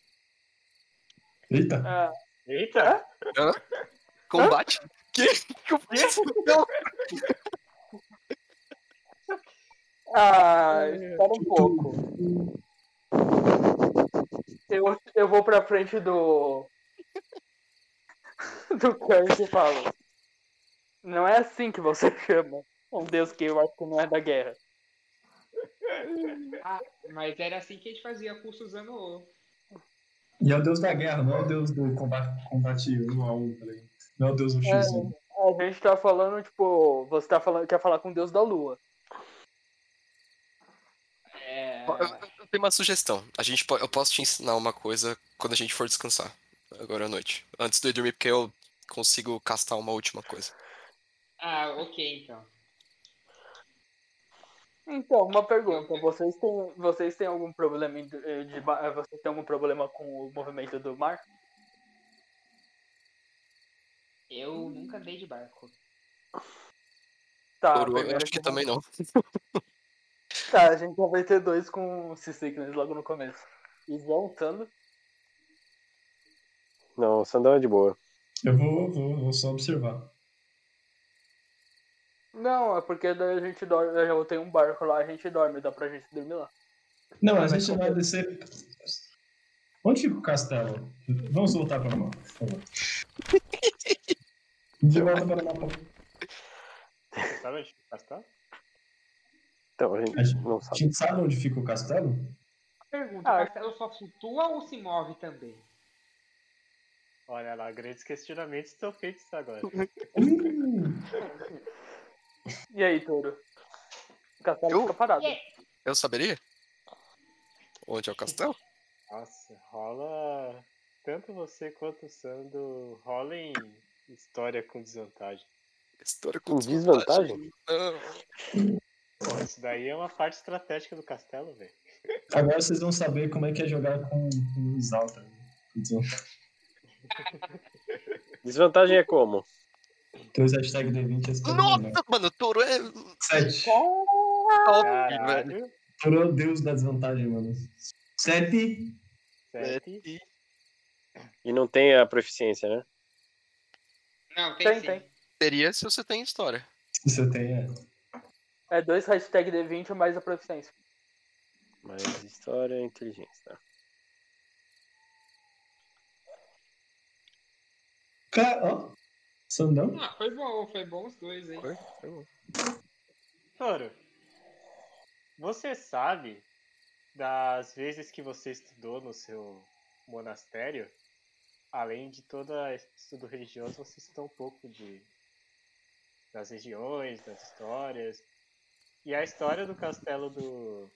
Eita. Ah, Eita! Combate? Que? que eu (laughs) fiz? Ah espera um pouco. Eu, eu vou pra frente do. (laughs) do Kirk e falo. Não é assim que você (laughs) chama um deus que eu acho que não é da guerra. Ah, mas era assim que a gente fazia curso usando o. E é o deus da guerra, não é o deus do combate, combate um a um, tá ligado? Não é o deus do X1. A gente tá falando, tipo, você tá falando, quer falar com o deus da lua. É, Eu, tenho uma sugestão. A gente eu posso te ensinar uma coisa quando a gente for descansar. Agora à noite. Antes de eu dormir, porque eu consigo castar uma última coisa. Ah, ok então. Então, uma pergunta. Vocês têm, vocês têm algum problema em- de, de ba- vocês têm algum problema com o movimento do mar? Eu nunca andei de barco. Tá, Toru, eu acho que que- também não. Tá, a gente já vai ter dois com Seasickness logo no começo. E voltando. Não, o Sandão é de boa. Eu vou, vou, vou só observar. Não, é porque daí a gente dorme. Eu tenho um barco lá, a gente dorme, dá pra gente dormir lá. Não, a gente vai descer. Onde fica o castelo? Vamos voltar para o mapa, por favor. (laughs) De volta para o mapa. Sabe onde fica o castelo? Então, a gente A gente- não A sabe. gente sabe onde fica o castelo? Pergunta, Ah, o castelo só flutua ou se move também? Olha lá, grandes questionamentos estão feitos agora. (laughs) E aí, Toro? O castelo Eu- fica parado. Eu saberia? Onde é o castelo? Nossa, rola tanto você quanto o Sando rolem história com desvantagem. História Com desvantagem? Não. Pô, isso daí é uma parte estratégica do castelo, velho. Agora vocês vão saber como é que é jogar com, com o Exalta. Então, Desvantagem é como? Dois hashtag D20 esse Nossa, mano, o touro é 7. top, velho. Toro é o deus da desvantagem, mano. 7. Sete. E não tem a proficiência, né? Não, tem, Tem, sim. tem. Seria se você tem história. Você tem, é. É dois hashtag D20 mais a proficiência. Mas história e inteligência, tá? Cara, ó. Sandão. Ah, foi bom, foi bom os dois aí. Foi? Foi bom. Toro, você sabe das vezes que você estudou no seu monastério? Além de todo estudo religioso, você estudou um pouco de das regiões, das histórias. E a história do castelo do,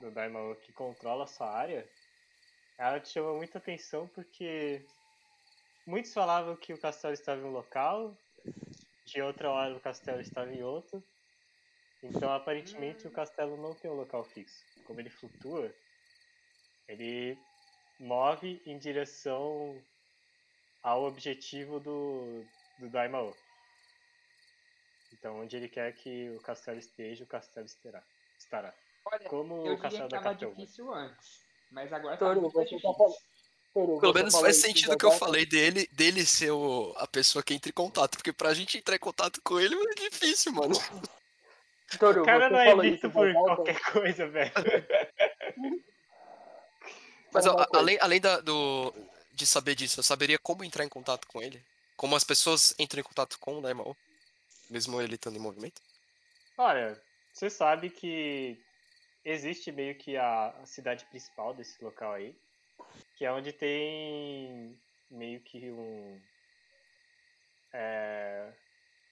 do Daimao que controla a sua área, ela te chama muita atenção porque muitos falavam que o castelo estava em um local, de outra hora o castelo estava em outro. Então, aparentemente, o castelo não tem um local fixo. Como ele flutua, ele move em direção ao objetivo do, do Daimao. Então, onde ele quer que o castelo esteja, o castelo estará. estará. Olha, Como eu o diria castelo que da tava Capelva. difícil antes. Mas agora tá Toru, muito difícil. tá falando. Toru, Pelo menos faz sentido o que eu data? falei dele, dele ser o- a pessoa que entra em contato. Porque pra gente entrar em contato com ele é difícil, mano. Toru, O cara não é visto por data? qualquer coisa, velho. (laughs) Mas ó, além, além da- do, de saber disso, eu saberia como entrar em contato com ele? Como as pessoas entram em contato com o Daimao? Mesmo ele estando em movimento? Olha, você sabe que existe meio que a, a cidade principal desse local aí, que é onde tem meio que um. é,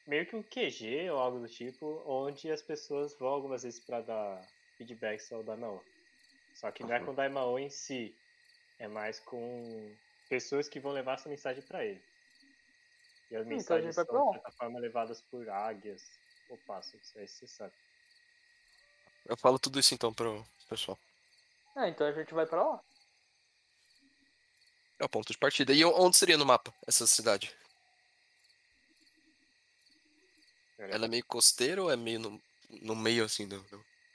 meio que um QG ou algo do tipo, onde as pessoas vão algumas vezes para dar feedbacks ao Daimao. Só que não é com o Daimao em si, é mais com pessoas que vão levar essa mensagem para ele. E as Então a gente mensagens vai são, pra lá. de certa forma, levadas por águias ou pássaros, aí você sabe. Eu falo tudo isso então pro pessoal. É, então a gente vai pra lá. É o ponto de partida. E onde seria no mapa essa cidade? Ela é meio costeira ou é meio no, no meio assim do.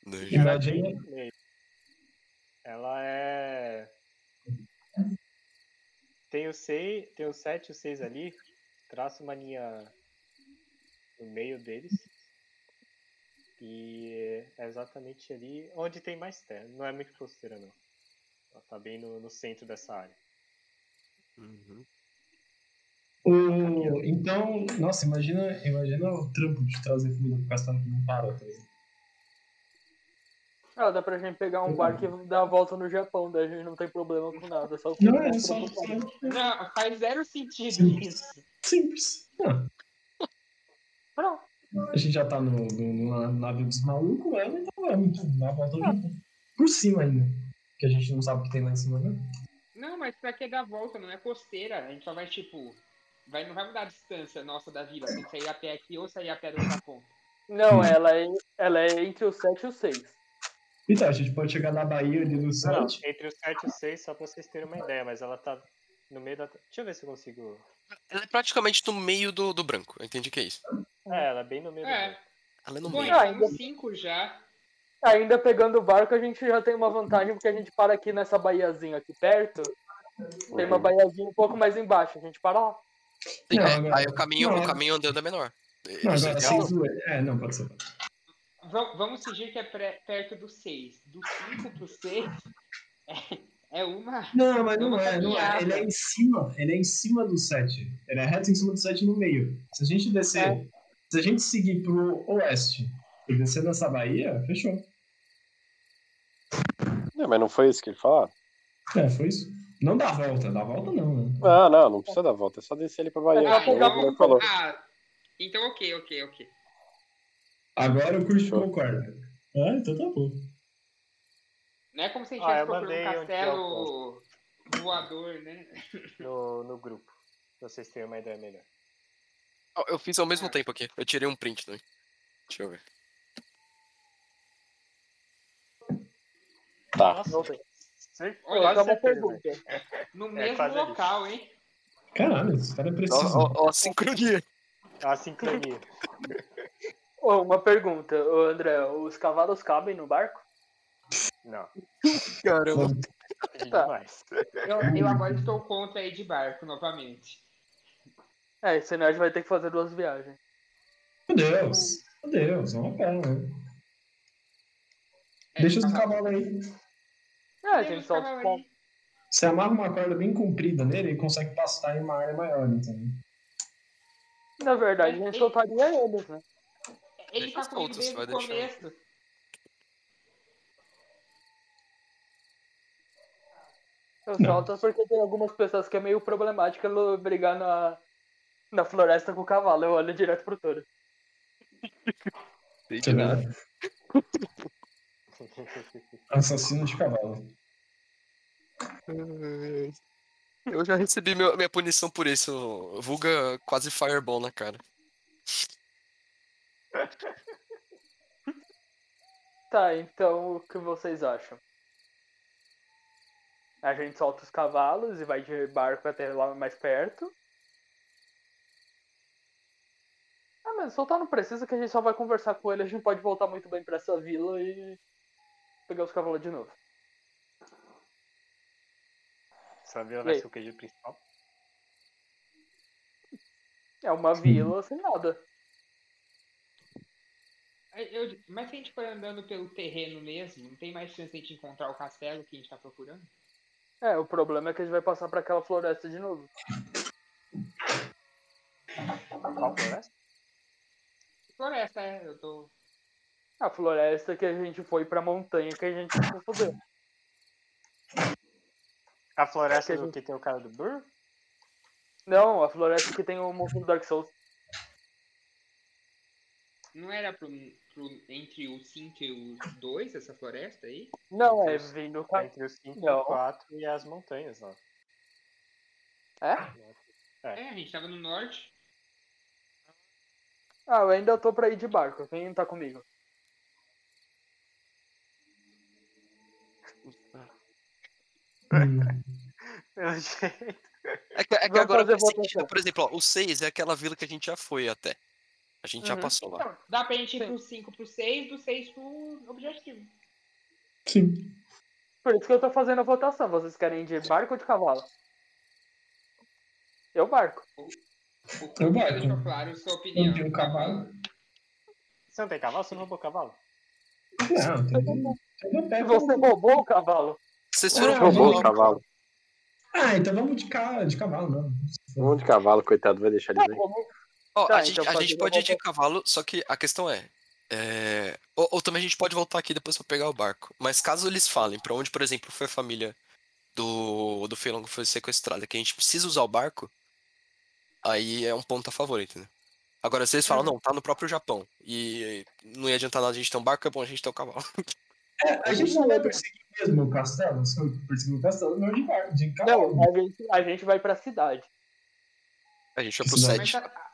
do, região? Ela é bem Imagina- no meio. Ela é. Tem o 6, tem o 7 e o 6 ali. Traça uma linha no meio deles. E é exatamente ali onde tem mais terra. Não é muito costeira não. Ela tá bem no, no centro dessa área. Uhum. O... Então, nossa, imagina, imagina o trampo de trazer comida pro castelo que não para, tá ligado? Ah, dá pra gente pegar um barco e dar a volta no Japão, daí a gente não tem problema com nada. Só Não, é só, só (laughs) Não, faz zero sentido Sim. isso. Simples. Ah, Pronto. a gente já tá no, no, no navio dos malucos, ela então é muito na volta do. Por cima ainda. Que a gente não sabe o que tem lá em cima, né? Não, mas pra que dar volta? Não é costeira. A gente só vai, tipo. Vai, não vai mudar a distância nossa da vila. Tem que sair a pé aqui ou sair a pé do Japão. Não, ela é, ela é entre o 7 e o 6. Então, a gente pode chegar na Bahia ali no Não, não, 7. entre o 7 e o 6, só pra vocês terem uma ideia, mas ela tá no meio da. Deixa eu ver se eu consigo. Ela é praticamente no meio do, do branco. Eu entendi que é isso. É, ela é bem no meio do É. branco. Ela é no Bom, meio. Ah, então ainda- 5 já. Ainda pegando o barco, a gente já tem uma vantagem, porque a gente para aqui nessa baiazinha aqui perto. Tem uma baiazinha um pouco mais embaixo, a gente para lá. Sim, Não, é, agora- aí o caminho, não, o caminho andando é menor. Não, Isso é agora, sem zoeira. É, não, pode ser. Va- Vamos fingir que é pré- perto do 6. Do 5 pro 6 é, é uma. Não, mas não Uma é, não é. Ele é em cima, ele é em cima do 7. Ele é reto em cima do 7 no meio. Se a gente descer, se a gente seguir pro oeste e descer nessa Bahia, fechou. Não, mas não foi isso que ele falou? É, foi isso. Não dá a volta, dá a volta não, né? Ah, não, não precisa dar volta, é só descer ali pra Bahia. Ah, então- o Bruno falou. Ah, então ok, ok, ok. Agora o curso concorda. Ah, então tá bom. Não é como se a gente Ah, estivesse procurando um é o castelo voador, né? no, no grupo. Pra vocês terem uma ideia melhor. Eu fiz ao mesmo Ah. tempo aqui. Eu tirei um print também. Deixa eu ver. Tá. Nossa, Olha, uma pergunta. No É, mesmo local, hein? Caralho, esse cara é Ó, preciso. ó, ó a sincronia. Uma sincronia. Ô, uma pergunta, André, os cavalos cabem no barco? Não, (laughs) Caramba. é Tá. Eu, eu agora estou contra ir de barco novamente. É, senão a gente vai ter que fazer duas viagens. Meu Deus. Meu Deus, vamos a pé, né? É, Deixa os cavalo- cavalos aí. É, a gente os só. cavalos aí. Você amarra uma corda bem comprida nele e consegue pastar em uma área maior, entendeu? Na verdade, a gente soltaria eles, né? Ele Deixa tá vai o deixar. Eu Não. solto porque tem algumas pessoas que é meio problemática brigar na, na floresta com o cavalo. Eu olho direto pro touro. Sei de nada. (laughs) Assassino de cavalo. Eu já recebi meu- minha punição por isso. Vulga quase fireball na cara. Tá, então o que vocês acham? A gente solta os cavalos e vai de barco até lá mais perto. Ah, mas soltar não precisa, que a gente só vai conversar com ele. A gente pode voltar muito bem pra essa vila e pegar os cavalos de novo. Essa vila vai ser o QG principal. É uma vila sem nada. Aí eu- mas se a gente for andando pelo terreno mesmo, não tem mais chance de a gente encontrar o castelo que a gente tá procurando? É, o problema é que a gente vai passar pra aquela floresta de novo. Qual floresta? Floresta, é, eu tô. A floresta que a gente foi pra montanha que a gente se fudeu. A floresta Que a do gente- que tem o cara do Burr? Não, a floresta que tem o monstro do Dark Souls. Não era pro, pro- entre o 5 e o 2 essa floresta aí? Não, é vindo É entre os 5 e o 4 e as montanhas lá. É? É, a gente tava no norte. Ah, eu ainda tô pra ir de barco. Quem tá comigo? Pelo (laughs) jeito. É que, é que agora votação. Por exemplo, ó, o 6 é aquela vila que a gente já foi até. A gente já Uhum. passou lá. Não, dá pra gente ir Sim. pro 5 pro 6, do 6 pro objetivo. Sim. Por isso que eu tô fazendo a votação. Vocês querem ir de barco ou de cavalo? Eu barco. O Eu Cuca barco. deixou claro sua opinião. Não tem um cavalo. Você não tem cavalo? Você não roubou cavalo? Não, tem tem. Você roubou o cavalo? Vocês Ah, foram pro Roubou o cavalo. Ah, então vamos de, ca... de cavalo, não. Monte de cavalo, coitado, vai deixar ele aí. Ó, Tá, a gente, então a gente pode ir de cavalo, só que a questão é. é, Ou, ou também a gente pode voltar aqui depois pra pegar o barco. Mas caso eles falem pra onde, por exemplo, foi a família do, do Felon que foi sequestrada, que a gente precisa usar o barco, aí é um ponto a favor, entendeu? Agora, se eles falam, Uhum. não, tá no próprio Japão, e não ia adiantar nada a gente ter um barco, é bom a gente ter um cavalo. É, a gente não vai perseguir mesmo o castelo? Se eu perseguir o castelo, não de barco, de cavalo. Não, a gente, a gente vai pra cidade. A gente vai pro cidade? Mas 7. a, a,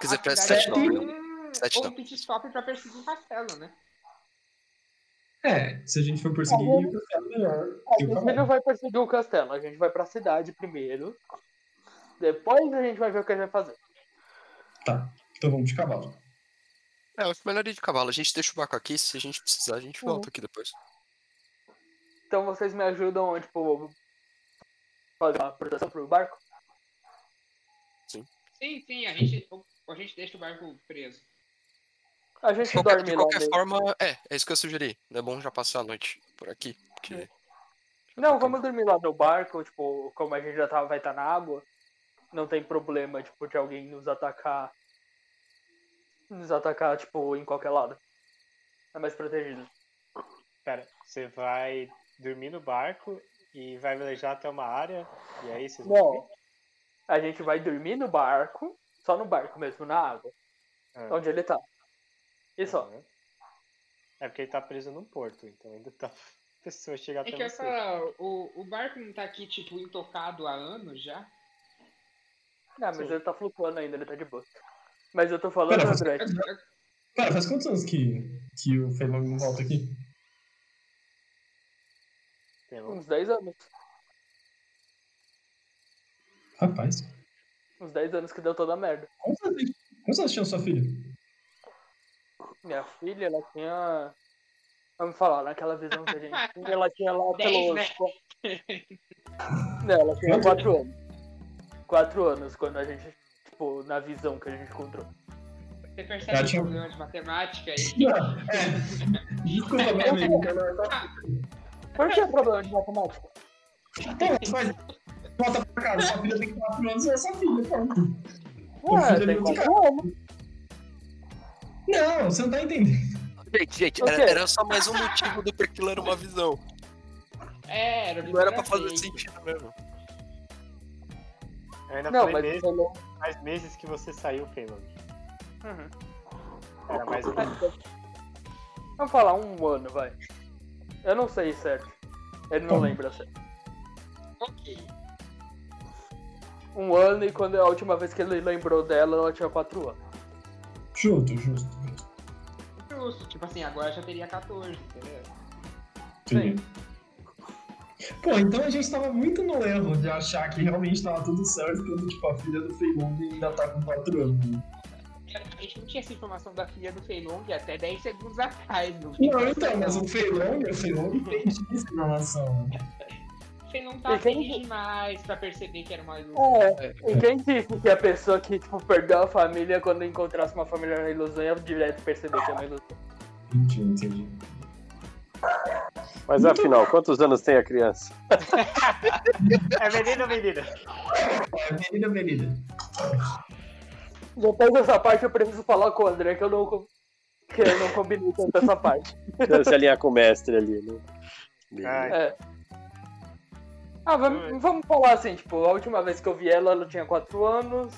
Quer dizer, a sete é não, um, Sete um não. pit stop pra perseguir o castelo, né? É, se a gente for perseguir Uhum. o castelo, melhor. A gente não vai perseguir o castelo. A gente vai pra cidade primeiro. Depois a gente vai ver o que a gente vai fazer. Tá, então vamos de cavalo. É, eu acho melhor ir de cavalo. A gente deixa o barco aqui, se a gente precisar, a gente Uhum. volta aqui depois. Então vocês me ajudam, tipo, fazer uma proteção pro barco? Sim, sim, a gente, a gente deixa o barco preso. A gente De qualquer, dorme de qualquer mesmo. forma, é, é isso que eu sugeri. É bom já passar a noite por aqui. Porque... Não, vamos dormir lá no barco, tipo, como a gente já tá, vai estar na água, não tem problema, tipo, de alguém nos atacar. Nos atacar, tipo, em qualquer lado. É mais protegido. Pera, você vai dormir no barco e vai velejar até uma área e aí vocês vão Não. dormir? A gente vai dormir no barco, só no barco mesmo, na água, Ah, onde ele tá. E só. aham. É porque ele tá preso num porto, então ainda tá. (laughs) pessoa chegar É até que você. falar, o, o barco não tá aqui, tipo, intocado há anos já? Não, mas Sim. ele tá flutuando ainda, ele tá de boa. Mas eu tô falando, Pera, André, Cara, faz quantos anos que, que o Feilong não volta aqui? Tem uns 10 anos. Rapaz. Uns 10 anos que deu toda a merda. Quantos anos, tinha sua filha? Minha filha, ela tinha. Vamos falar, naquela visão que a gente (laughs) tinha, ela tinha lá Dez, pelos. né? Não, ela tinha Quanto? 4 anos. 4 anos quando a gente. Tipo, na visão que a gente encontrou. Você percebe Ela o tinha- problema de matemática aí? (laughs) É. Desculpa, meu amigo. eu não- Por que é problema de matemática? Pô, mas volta pra casa, sua filha tem 4 anos, é sua filha, pronto. Ué, filho tem muito 4 anos. Não, você não tá entendendo. Gente, gente, era, era só mais um motivo do porquê era uma visão. É, era Não era pra fazer sentido mesmo. Eu ainda Não, falei mas meses, não. faz meses que você saiu, Feilong. Uhum. Era mais um. Vamos falar um ano, vai. Eu não sei certo. Ele não Tá. lembra certo. Ok. Um ano e quando a última vez que ele lembrou dela, ela tinha 4 anos. Justo, justo. Justo. Tipo assim, agora já teria 14, entendeu? Entendi. Pô, então a gente tava muito no erro de achar que realmente tava tudo certo quando, tipo, a filha do Feilong ainda tá com 4 anos. né? A gente não tinha essa informação da filha do Feilong até 10 segundos atrás. Não, Não, então, mas o Feilong, o Feilong tem essa informação. (laughs) O Feilong tava E quem- feliz demais pra perceber que era uma ilusão. É, e quem disse que a pessoa que tipo, perdeu a família quando encontrasse uma família na ilusão ia direto perceber que é uma ilusão? Entendi, entendi. Mas afinal, quantos anos tem a criança? É menino ou menina? É, menina, menina. Depois dessa parte eu preciso falar com o André que eu não, que eu não combinei tanto essa parte. Se alinhar com o mestre ali, né? Ai, É. Ah, vamos, vamos falar assim, tipo, a última vez que eu vi ela, ela tinha 4 anos.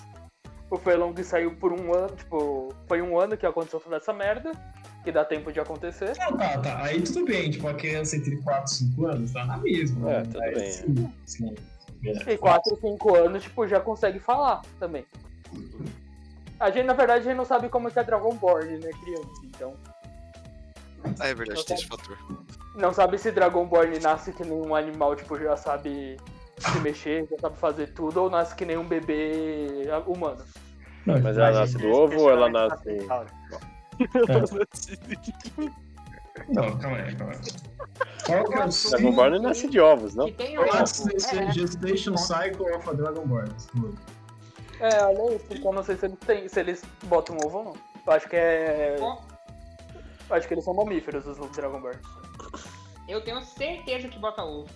O Feilong saiu por um ano, tipo, foi um ano que aconteceu toda essa merda, que dá tempo de acontecer. Não, tá, tá. Aí tudo bem, tipo, a criança entre 4 e 5 anos tá na mesma. É, né? tudo Mas, bem. Sim, sim. E 4, 5 anos, tipo, já consegue falar também. A gente, na verdade, a gente não sabe como que é Dragonborn, né, criança, então. Ah, é verdade, tem esse fator. Não sabe se Dragonborn nasce que nem um animal, tipo, já sabe se (laughs) mexer, já sabe fazer tudo, ou nasce que nem um bebê humano. Não, Mas ela nasce do ovo ou ela nasce. Não, calma aí, calma aí. Qual que é o Dragonborn nasce de ovos, não? Que tem Qual um... é o É. Gestation Cycle of a Dragonborn? É, olha isso, então eu não sei se eles, têm, se eles botam ovo ou não. Eu acho que é. Eu acho que eles são mamíferos, os Dragonborn. Eu tenho certeza que bota ovo.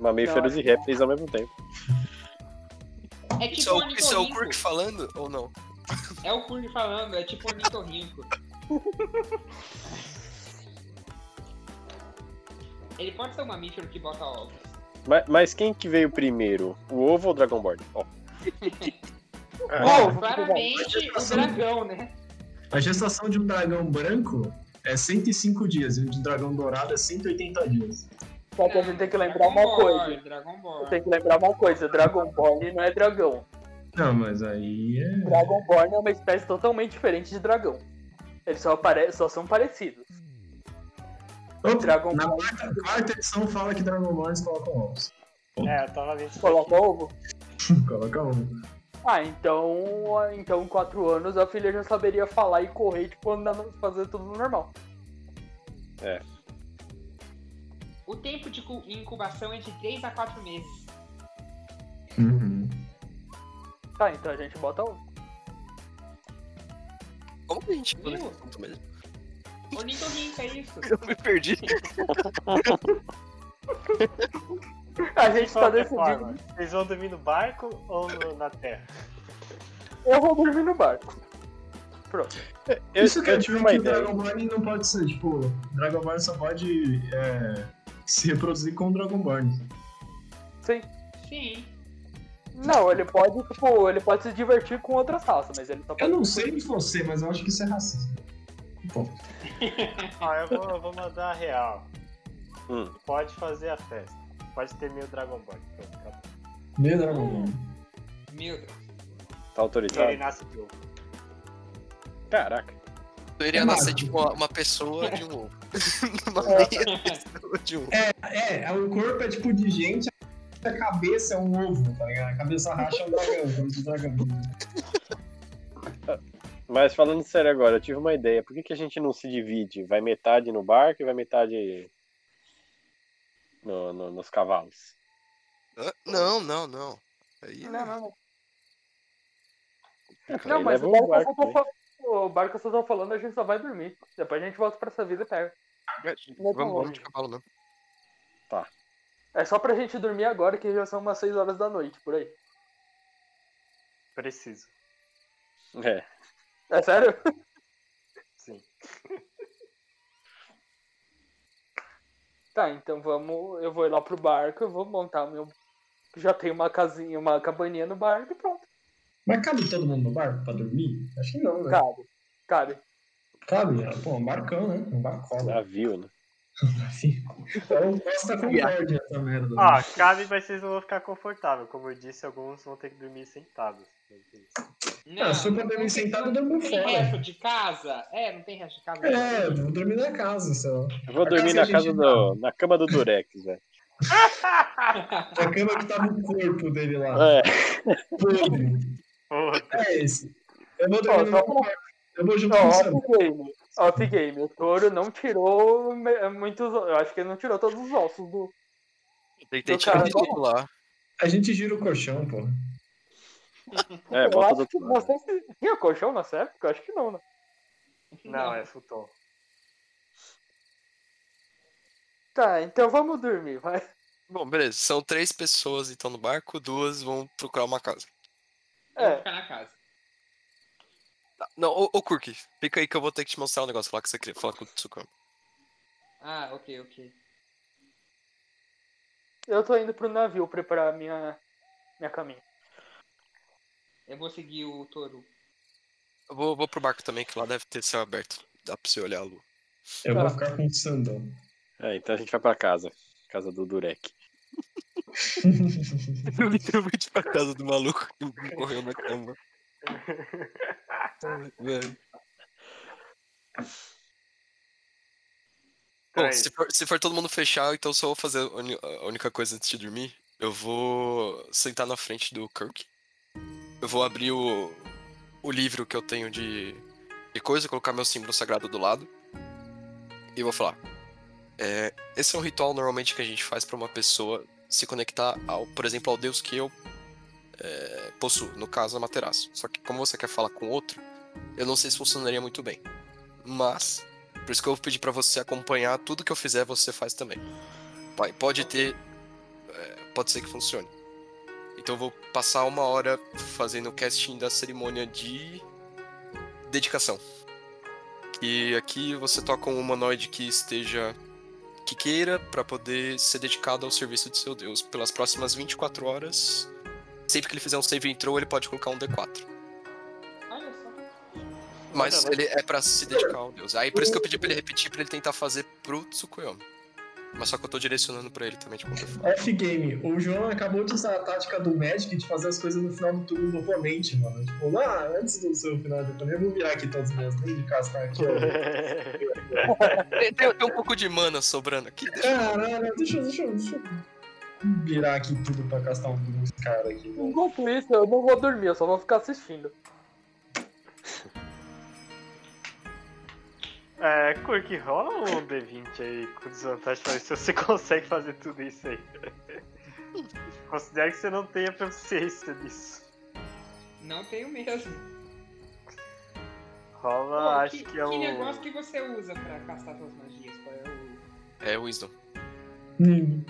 Mamíferos Não, e répteis ao mesmo tempo. É tipo Isso é, o isso é o falando ou não? É o Kurg falando, é tipo o ornitorrinco. (laughs) Ele pode ser um mamífero que bota ovos. Mas, mas quem que veio primeiro? O ovo ou o Dragonborn? Ó, (laughs) Ovo, Claramente o dragão, né? A gestação de um dragão branco é 105 dias e o de um dragão dourado é 180 dias. Só que a gente tem que lembrar uma Dragon coisa. Ball, Dragon Ball. Tem que lembrar uma coisa, Dragonborn não é dragão. Não, mas aí é. Dragonborn é uma espécie totalmente diferente de dragão. Eles só, apare- só são parecidos. Opa, Dragon na Ball quarta, quarta edição fala que Dragonborns colocam ovos. É, eu tava vendo isso coloca ovo. (laughs) Coloca ovo. Ah, então, então quatro anos a filha já saberia falar e correr, tipo, andando, fazer tudo normal. O tempo de cu- incubação é de 3 a 4 meses. Uhum. Tá, então a gente bota ovo. Como que a gente nesse ponto mesmo? Ornitorrinco, é isso. Eu me perdi. (laughs) (laughs) A gente tá De qualquer forma, decidindo. Vocês vão dormir no barco ou no- na terra? Eu vou dormir no barco. Pronto. Eu, Isso que eu tive uma que ideia. Dragonborn não pode ser, tipo, Dragonborn só pode é, se reproduzir com Dragonborn. Sim. Sim. Não, ele pode, tipo, ele pode se divertir com outras raças, mas ele só pode. Eu não sei de você, mas eu acho que isso é racismo. Pô, Ó, (laughs) eu vou, eu vou mandar a real. Hum. Pode fazer a festa. Pode ter mil Dragon Ball. Pronto, acabou. meu Dragon Ball. Meu Deus. Tá Ele autorizado? nasce de ovo. Caraca. Eu iria É nascer mágico. tipo uma, uma pessoa de um ovo. (laughs) uma É. meia pessoa de um ovo. É, o corpo é tipo de gente, a cabeça é um ovo, tá ligado? A cabeça racha é um dragão, cabeça dragão. Mas falando sério agora, eu tive uma ideia. Por que, que a gente não se divide? Vai metade no barco e vai metade no, no- nos cavalos? Hã? Não, não, não. Aí, Não, não, não. Aí Não, mas o barco, eu só barco, tô né? o barco eu só tô falando, a gente só vai dormir. Depois a gente volta pra essa vida e pega. Vamos, vamos de cavalo mesmo. É só pra gente dormir agora, que já são umas 6 horas da noite, por aí. Preciso. É. É sério? Sim. (laughs) Tá, então vamos. Eu vou ir lá pro barco, eu vou montar meu. Já tenho uma casinha, uma cabaninha no barco e pronto. Mas cabe todo mundo no barco pra dormir? Acho que não, né? Cabe. Cabe. Cabe, é, pô, um barcão, né? Um barcola. Navio, né? É um Costa Concórdia essa merda. né? Ó, cabe, mas vocês não vão ficar confortável. Como eu disse, alguns vão ter que dormir sentados. Ah, se for pra dormir sentado, eu durmo Não tem fora. resto de casa? É, não tem resto de casa? É, vou dormir na casa só. Eu vou A dormir casa na casa do. na cama do Durex, (laughs) velho. A cama que tá no corpo dele lá. É. É esse. Eu vou dormir no só. Eu vou juntar Ó, com o Sam. off-game. Off-game. O touro não tirou muitos. Eu acho que ele não tirou todos os ossos do. Tentei Do tirar cara, tudo lá. A gente gira o colchão, pô. É, eu acho que outro lado. você. Tinha colchão nessa época? Eu acho que não, né? não, é futon. Tá, então vamos dormir, vai. Bom, beleza. São três pessoas então no barco, duas vão procurar uma casa. Eu vou É. ficar na casa. Tá, Não, ô, ô Kurk, fica aí que eu vou ter que te mostrar um negócio lá que você queria falar com o Tsukami. Ah, ok, ok. Eu tô indo pro navio preparar minha. minha caminha. Eu vou seguir o touro. Eu vou, vou pro barco também, que lá deve ter céu aberto. Dá pra você olhar a lua. Eu vou Tá. ficar com o Sandão. É, então a gente vai pra casa. Casa do Durek. Eu (laughs) literalmente pra casa do maluco que morreu na cama. Velho. Bom, se for, se for todo mundo fechar, então só vou fazer a única coisa antes de dormir. Eu vou sentar na frente do Kirk. Eu vou abrir o, o livro que eu tenho de, de coisa, colocar meu símbolo sagrado do lado. E vou falar. é, esse é um ritual normalmente que a gente faz pra uma pessoa se conectar ao, por exemplo, ao Deus que eu é, possuo, no caso a Materaço. Só que como você quer falar com outro, eu não sei se funcionaria muito bem. Mas por isso que eu vou pedir pra você acompanhar tudo que eu fizer, você faz também. Pode ter. é, pode ser que funcione. Então eu vou passar uma hora fazendo o casting da cerimônia de dedicação. Que aqui você toca um humanoide que esteja. que queira pra poder ser dedicado ao serviço de seu Deus pelas próximas 24 horas. Sempre que ele fizer um save intro, ele pode colocar um D4. Olha só. Mas ele é pra se dedicar ao Deus. Aí por isso que eu pedi pra ele repetir, pra ele tentar fazer pro Tsukuyomi. Mas só que eu tô direcionando pra ele também de qualquer forma. F-Game, o João acabou de usar a tática do Magic de fazer as coisas no final do turno do oponente, mano. Tipo, ah, antes do seu final do turno, eu vou virar aqui todos os meus de cascar aqui, ó. Tem, tem- tem um pouco de mana sobrando aqui. Deixa. Caralho, deixa, eu- deixa, deixa eu virar aqui tudo pra castar um dos caras aqui. Enquanto isso, eu não vou dormir, eu só vou ficar assistindo. É, Kurk, rola um D20 aí com desvantagem pra ver se você (laughs) consegue fazer tudo isso aí. (laughs) Considere que você não tenha proficiência nisso. Não tenho mesmo. Rola, Pô, acho que, que é que o. negócio que você usa pra castar suas magias? Qual é o... É Wisdom. Hum.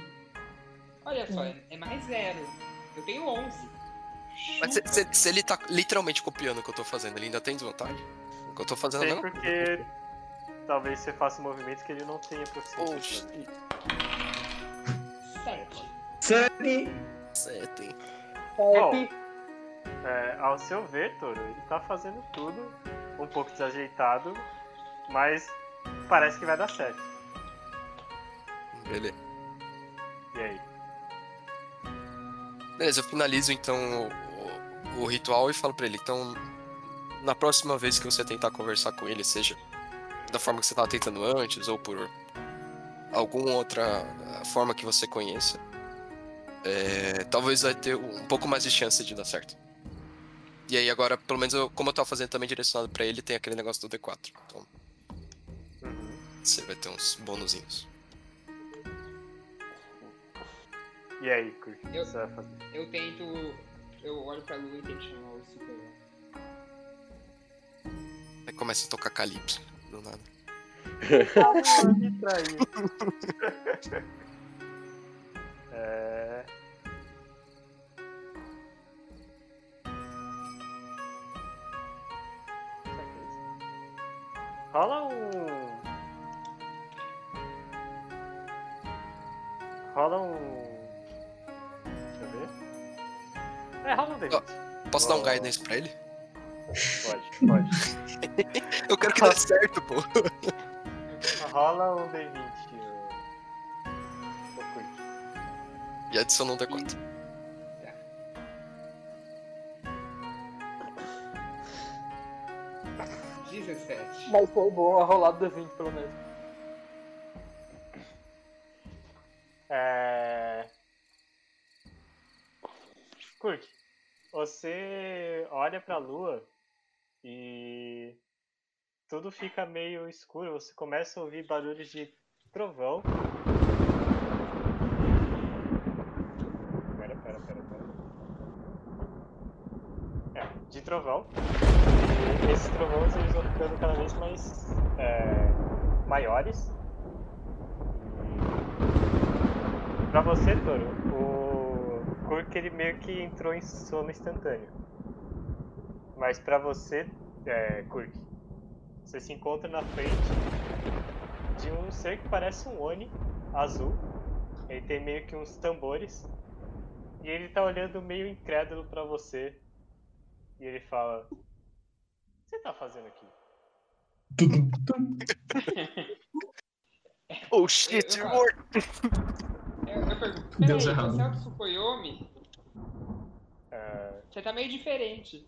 Olha só, é, é mais zero. Eu tenho 11. Mas se, se- se ele tá literalmente copiando o que eu tô fazendo, ele ainda tem desvantagem? O que eu tô fazendo Sei não? porque talvez você faça movimentos que ele não tenha Oxi, proficiência. 7. Sete. sete. Sete. É, ao seu ver, Toro, ele tá fazendo tudo um pouco desajeitado Mas parece que vai dar certo. Beleza. E aí? Beleza, eu finalizo então o, o- o ritual e falo pra ele. Então, na próxima vez que você tentar conversar com ele, seja da forma que você tava tentando antes ou por alguma outra ah, forma que você conheça, é, talvez vai ter um pouco mais de chance de dar certo. E aí agora, pelo menos eu, como eu tava fazendo também direcionado pra ele, tem aquele negócio do D4. Então Uhum. você vai ter uns bonuzinhos. E aí, Kurt, o que Eu- você vai fazer? Eu tento. Eu olho pra lua e tento chamar o super. Aí começa a tocar Calypso, do nada. Ah, me traiu. é... Rola um. Rola um. Deixa eu ver. É, rola um D20. Posso dar um Oh. guidance pra ele? Pode, pode. Eu quero que dê certo, pô. Rola um D20. ô- ô Kurt. E adiciona um D4. Dezessete. Mas foi bom a rolada do 20, pelo menos. É... Kurt, você olha pra lua e tudo fica meio escuro. Você começa a ouvir barulhos de trovão. Pera, pera, pera, pera. É, de trovão. E esses trovões eles vão ficando cada vez mais é, maiores. Pra você, Toro, o Kurk ele meio que entrou em sono instantâneo. Mas pra você, é, Kurk, você se encontra na frente de um ser que parece um Oni azul. Ele tem meio que uns tambores. E ele tá olhando meio incrédulo pra você. E ele fala: O que você tá fazendo aqui? (laughs) Oh shit, Eu- eu- morto! Eu, eu pergunto, Deus peraí, errado. você é o Tsukuyomi? Ah, Você tá meio diferente.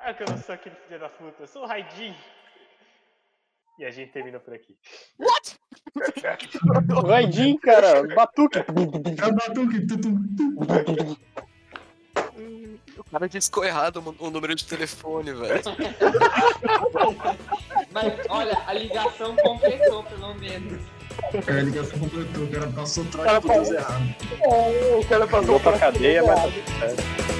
Claro que eu não sou aquele filho da puta, eu sou o Raidin. E a gente termina por aqui. Vai, (laughs) Jim, cara. Batuque. É o Batuque. O cara discou errado o o número de telefone, velho. (laughs) Mas olha, a ligação completou pelo menos. É, a ligação completou, o cara passou o pro Deus errado. É, o cara passou pra cadeia, mas tá tudo certo.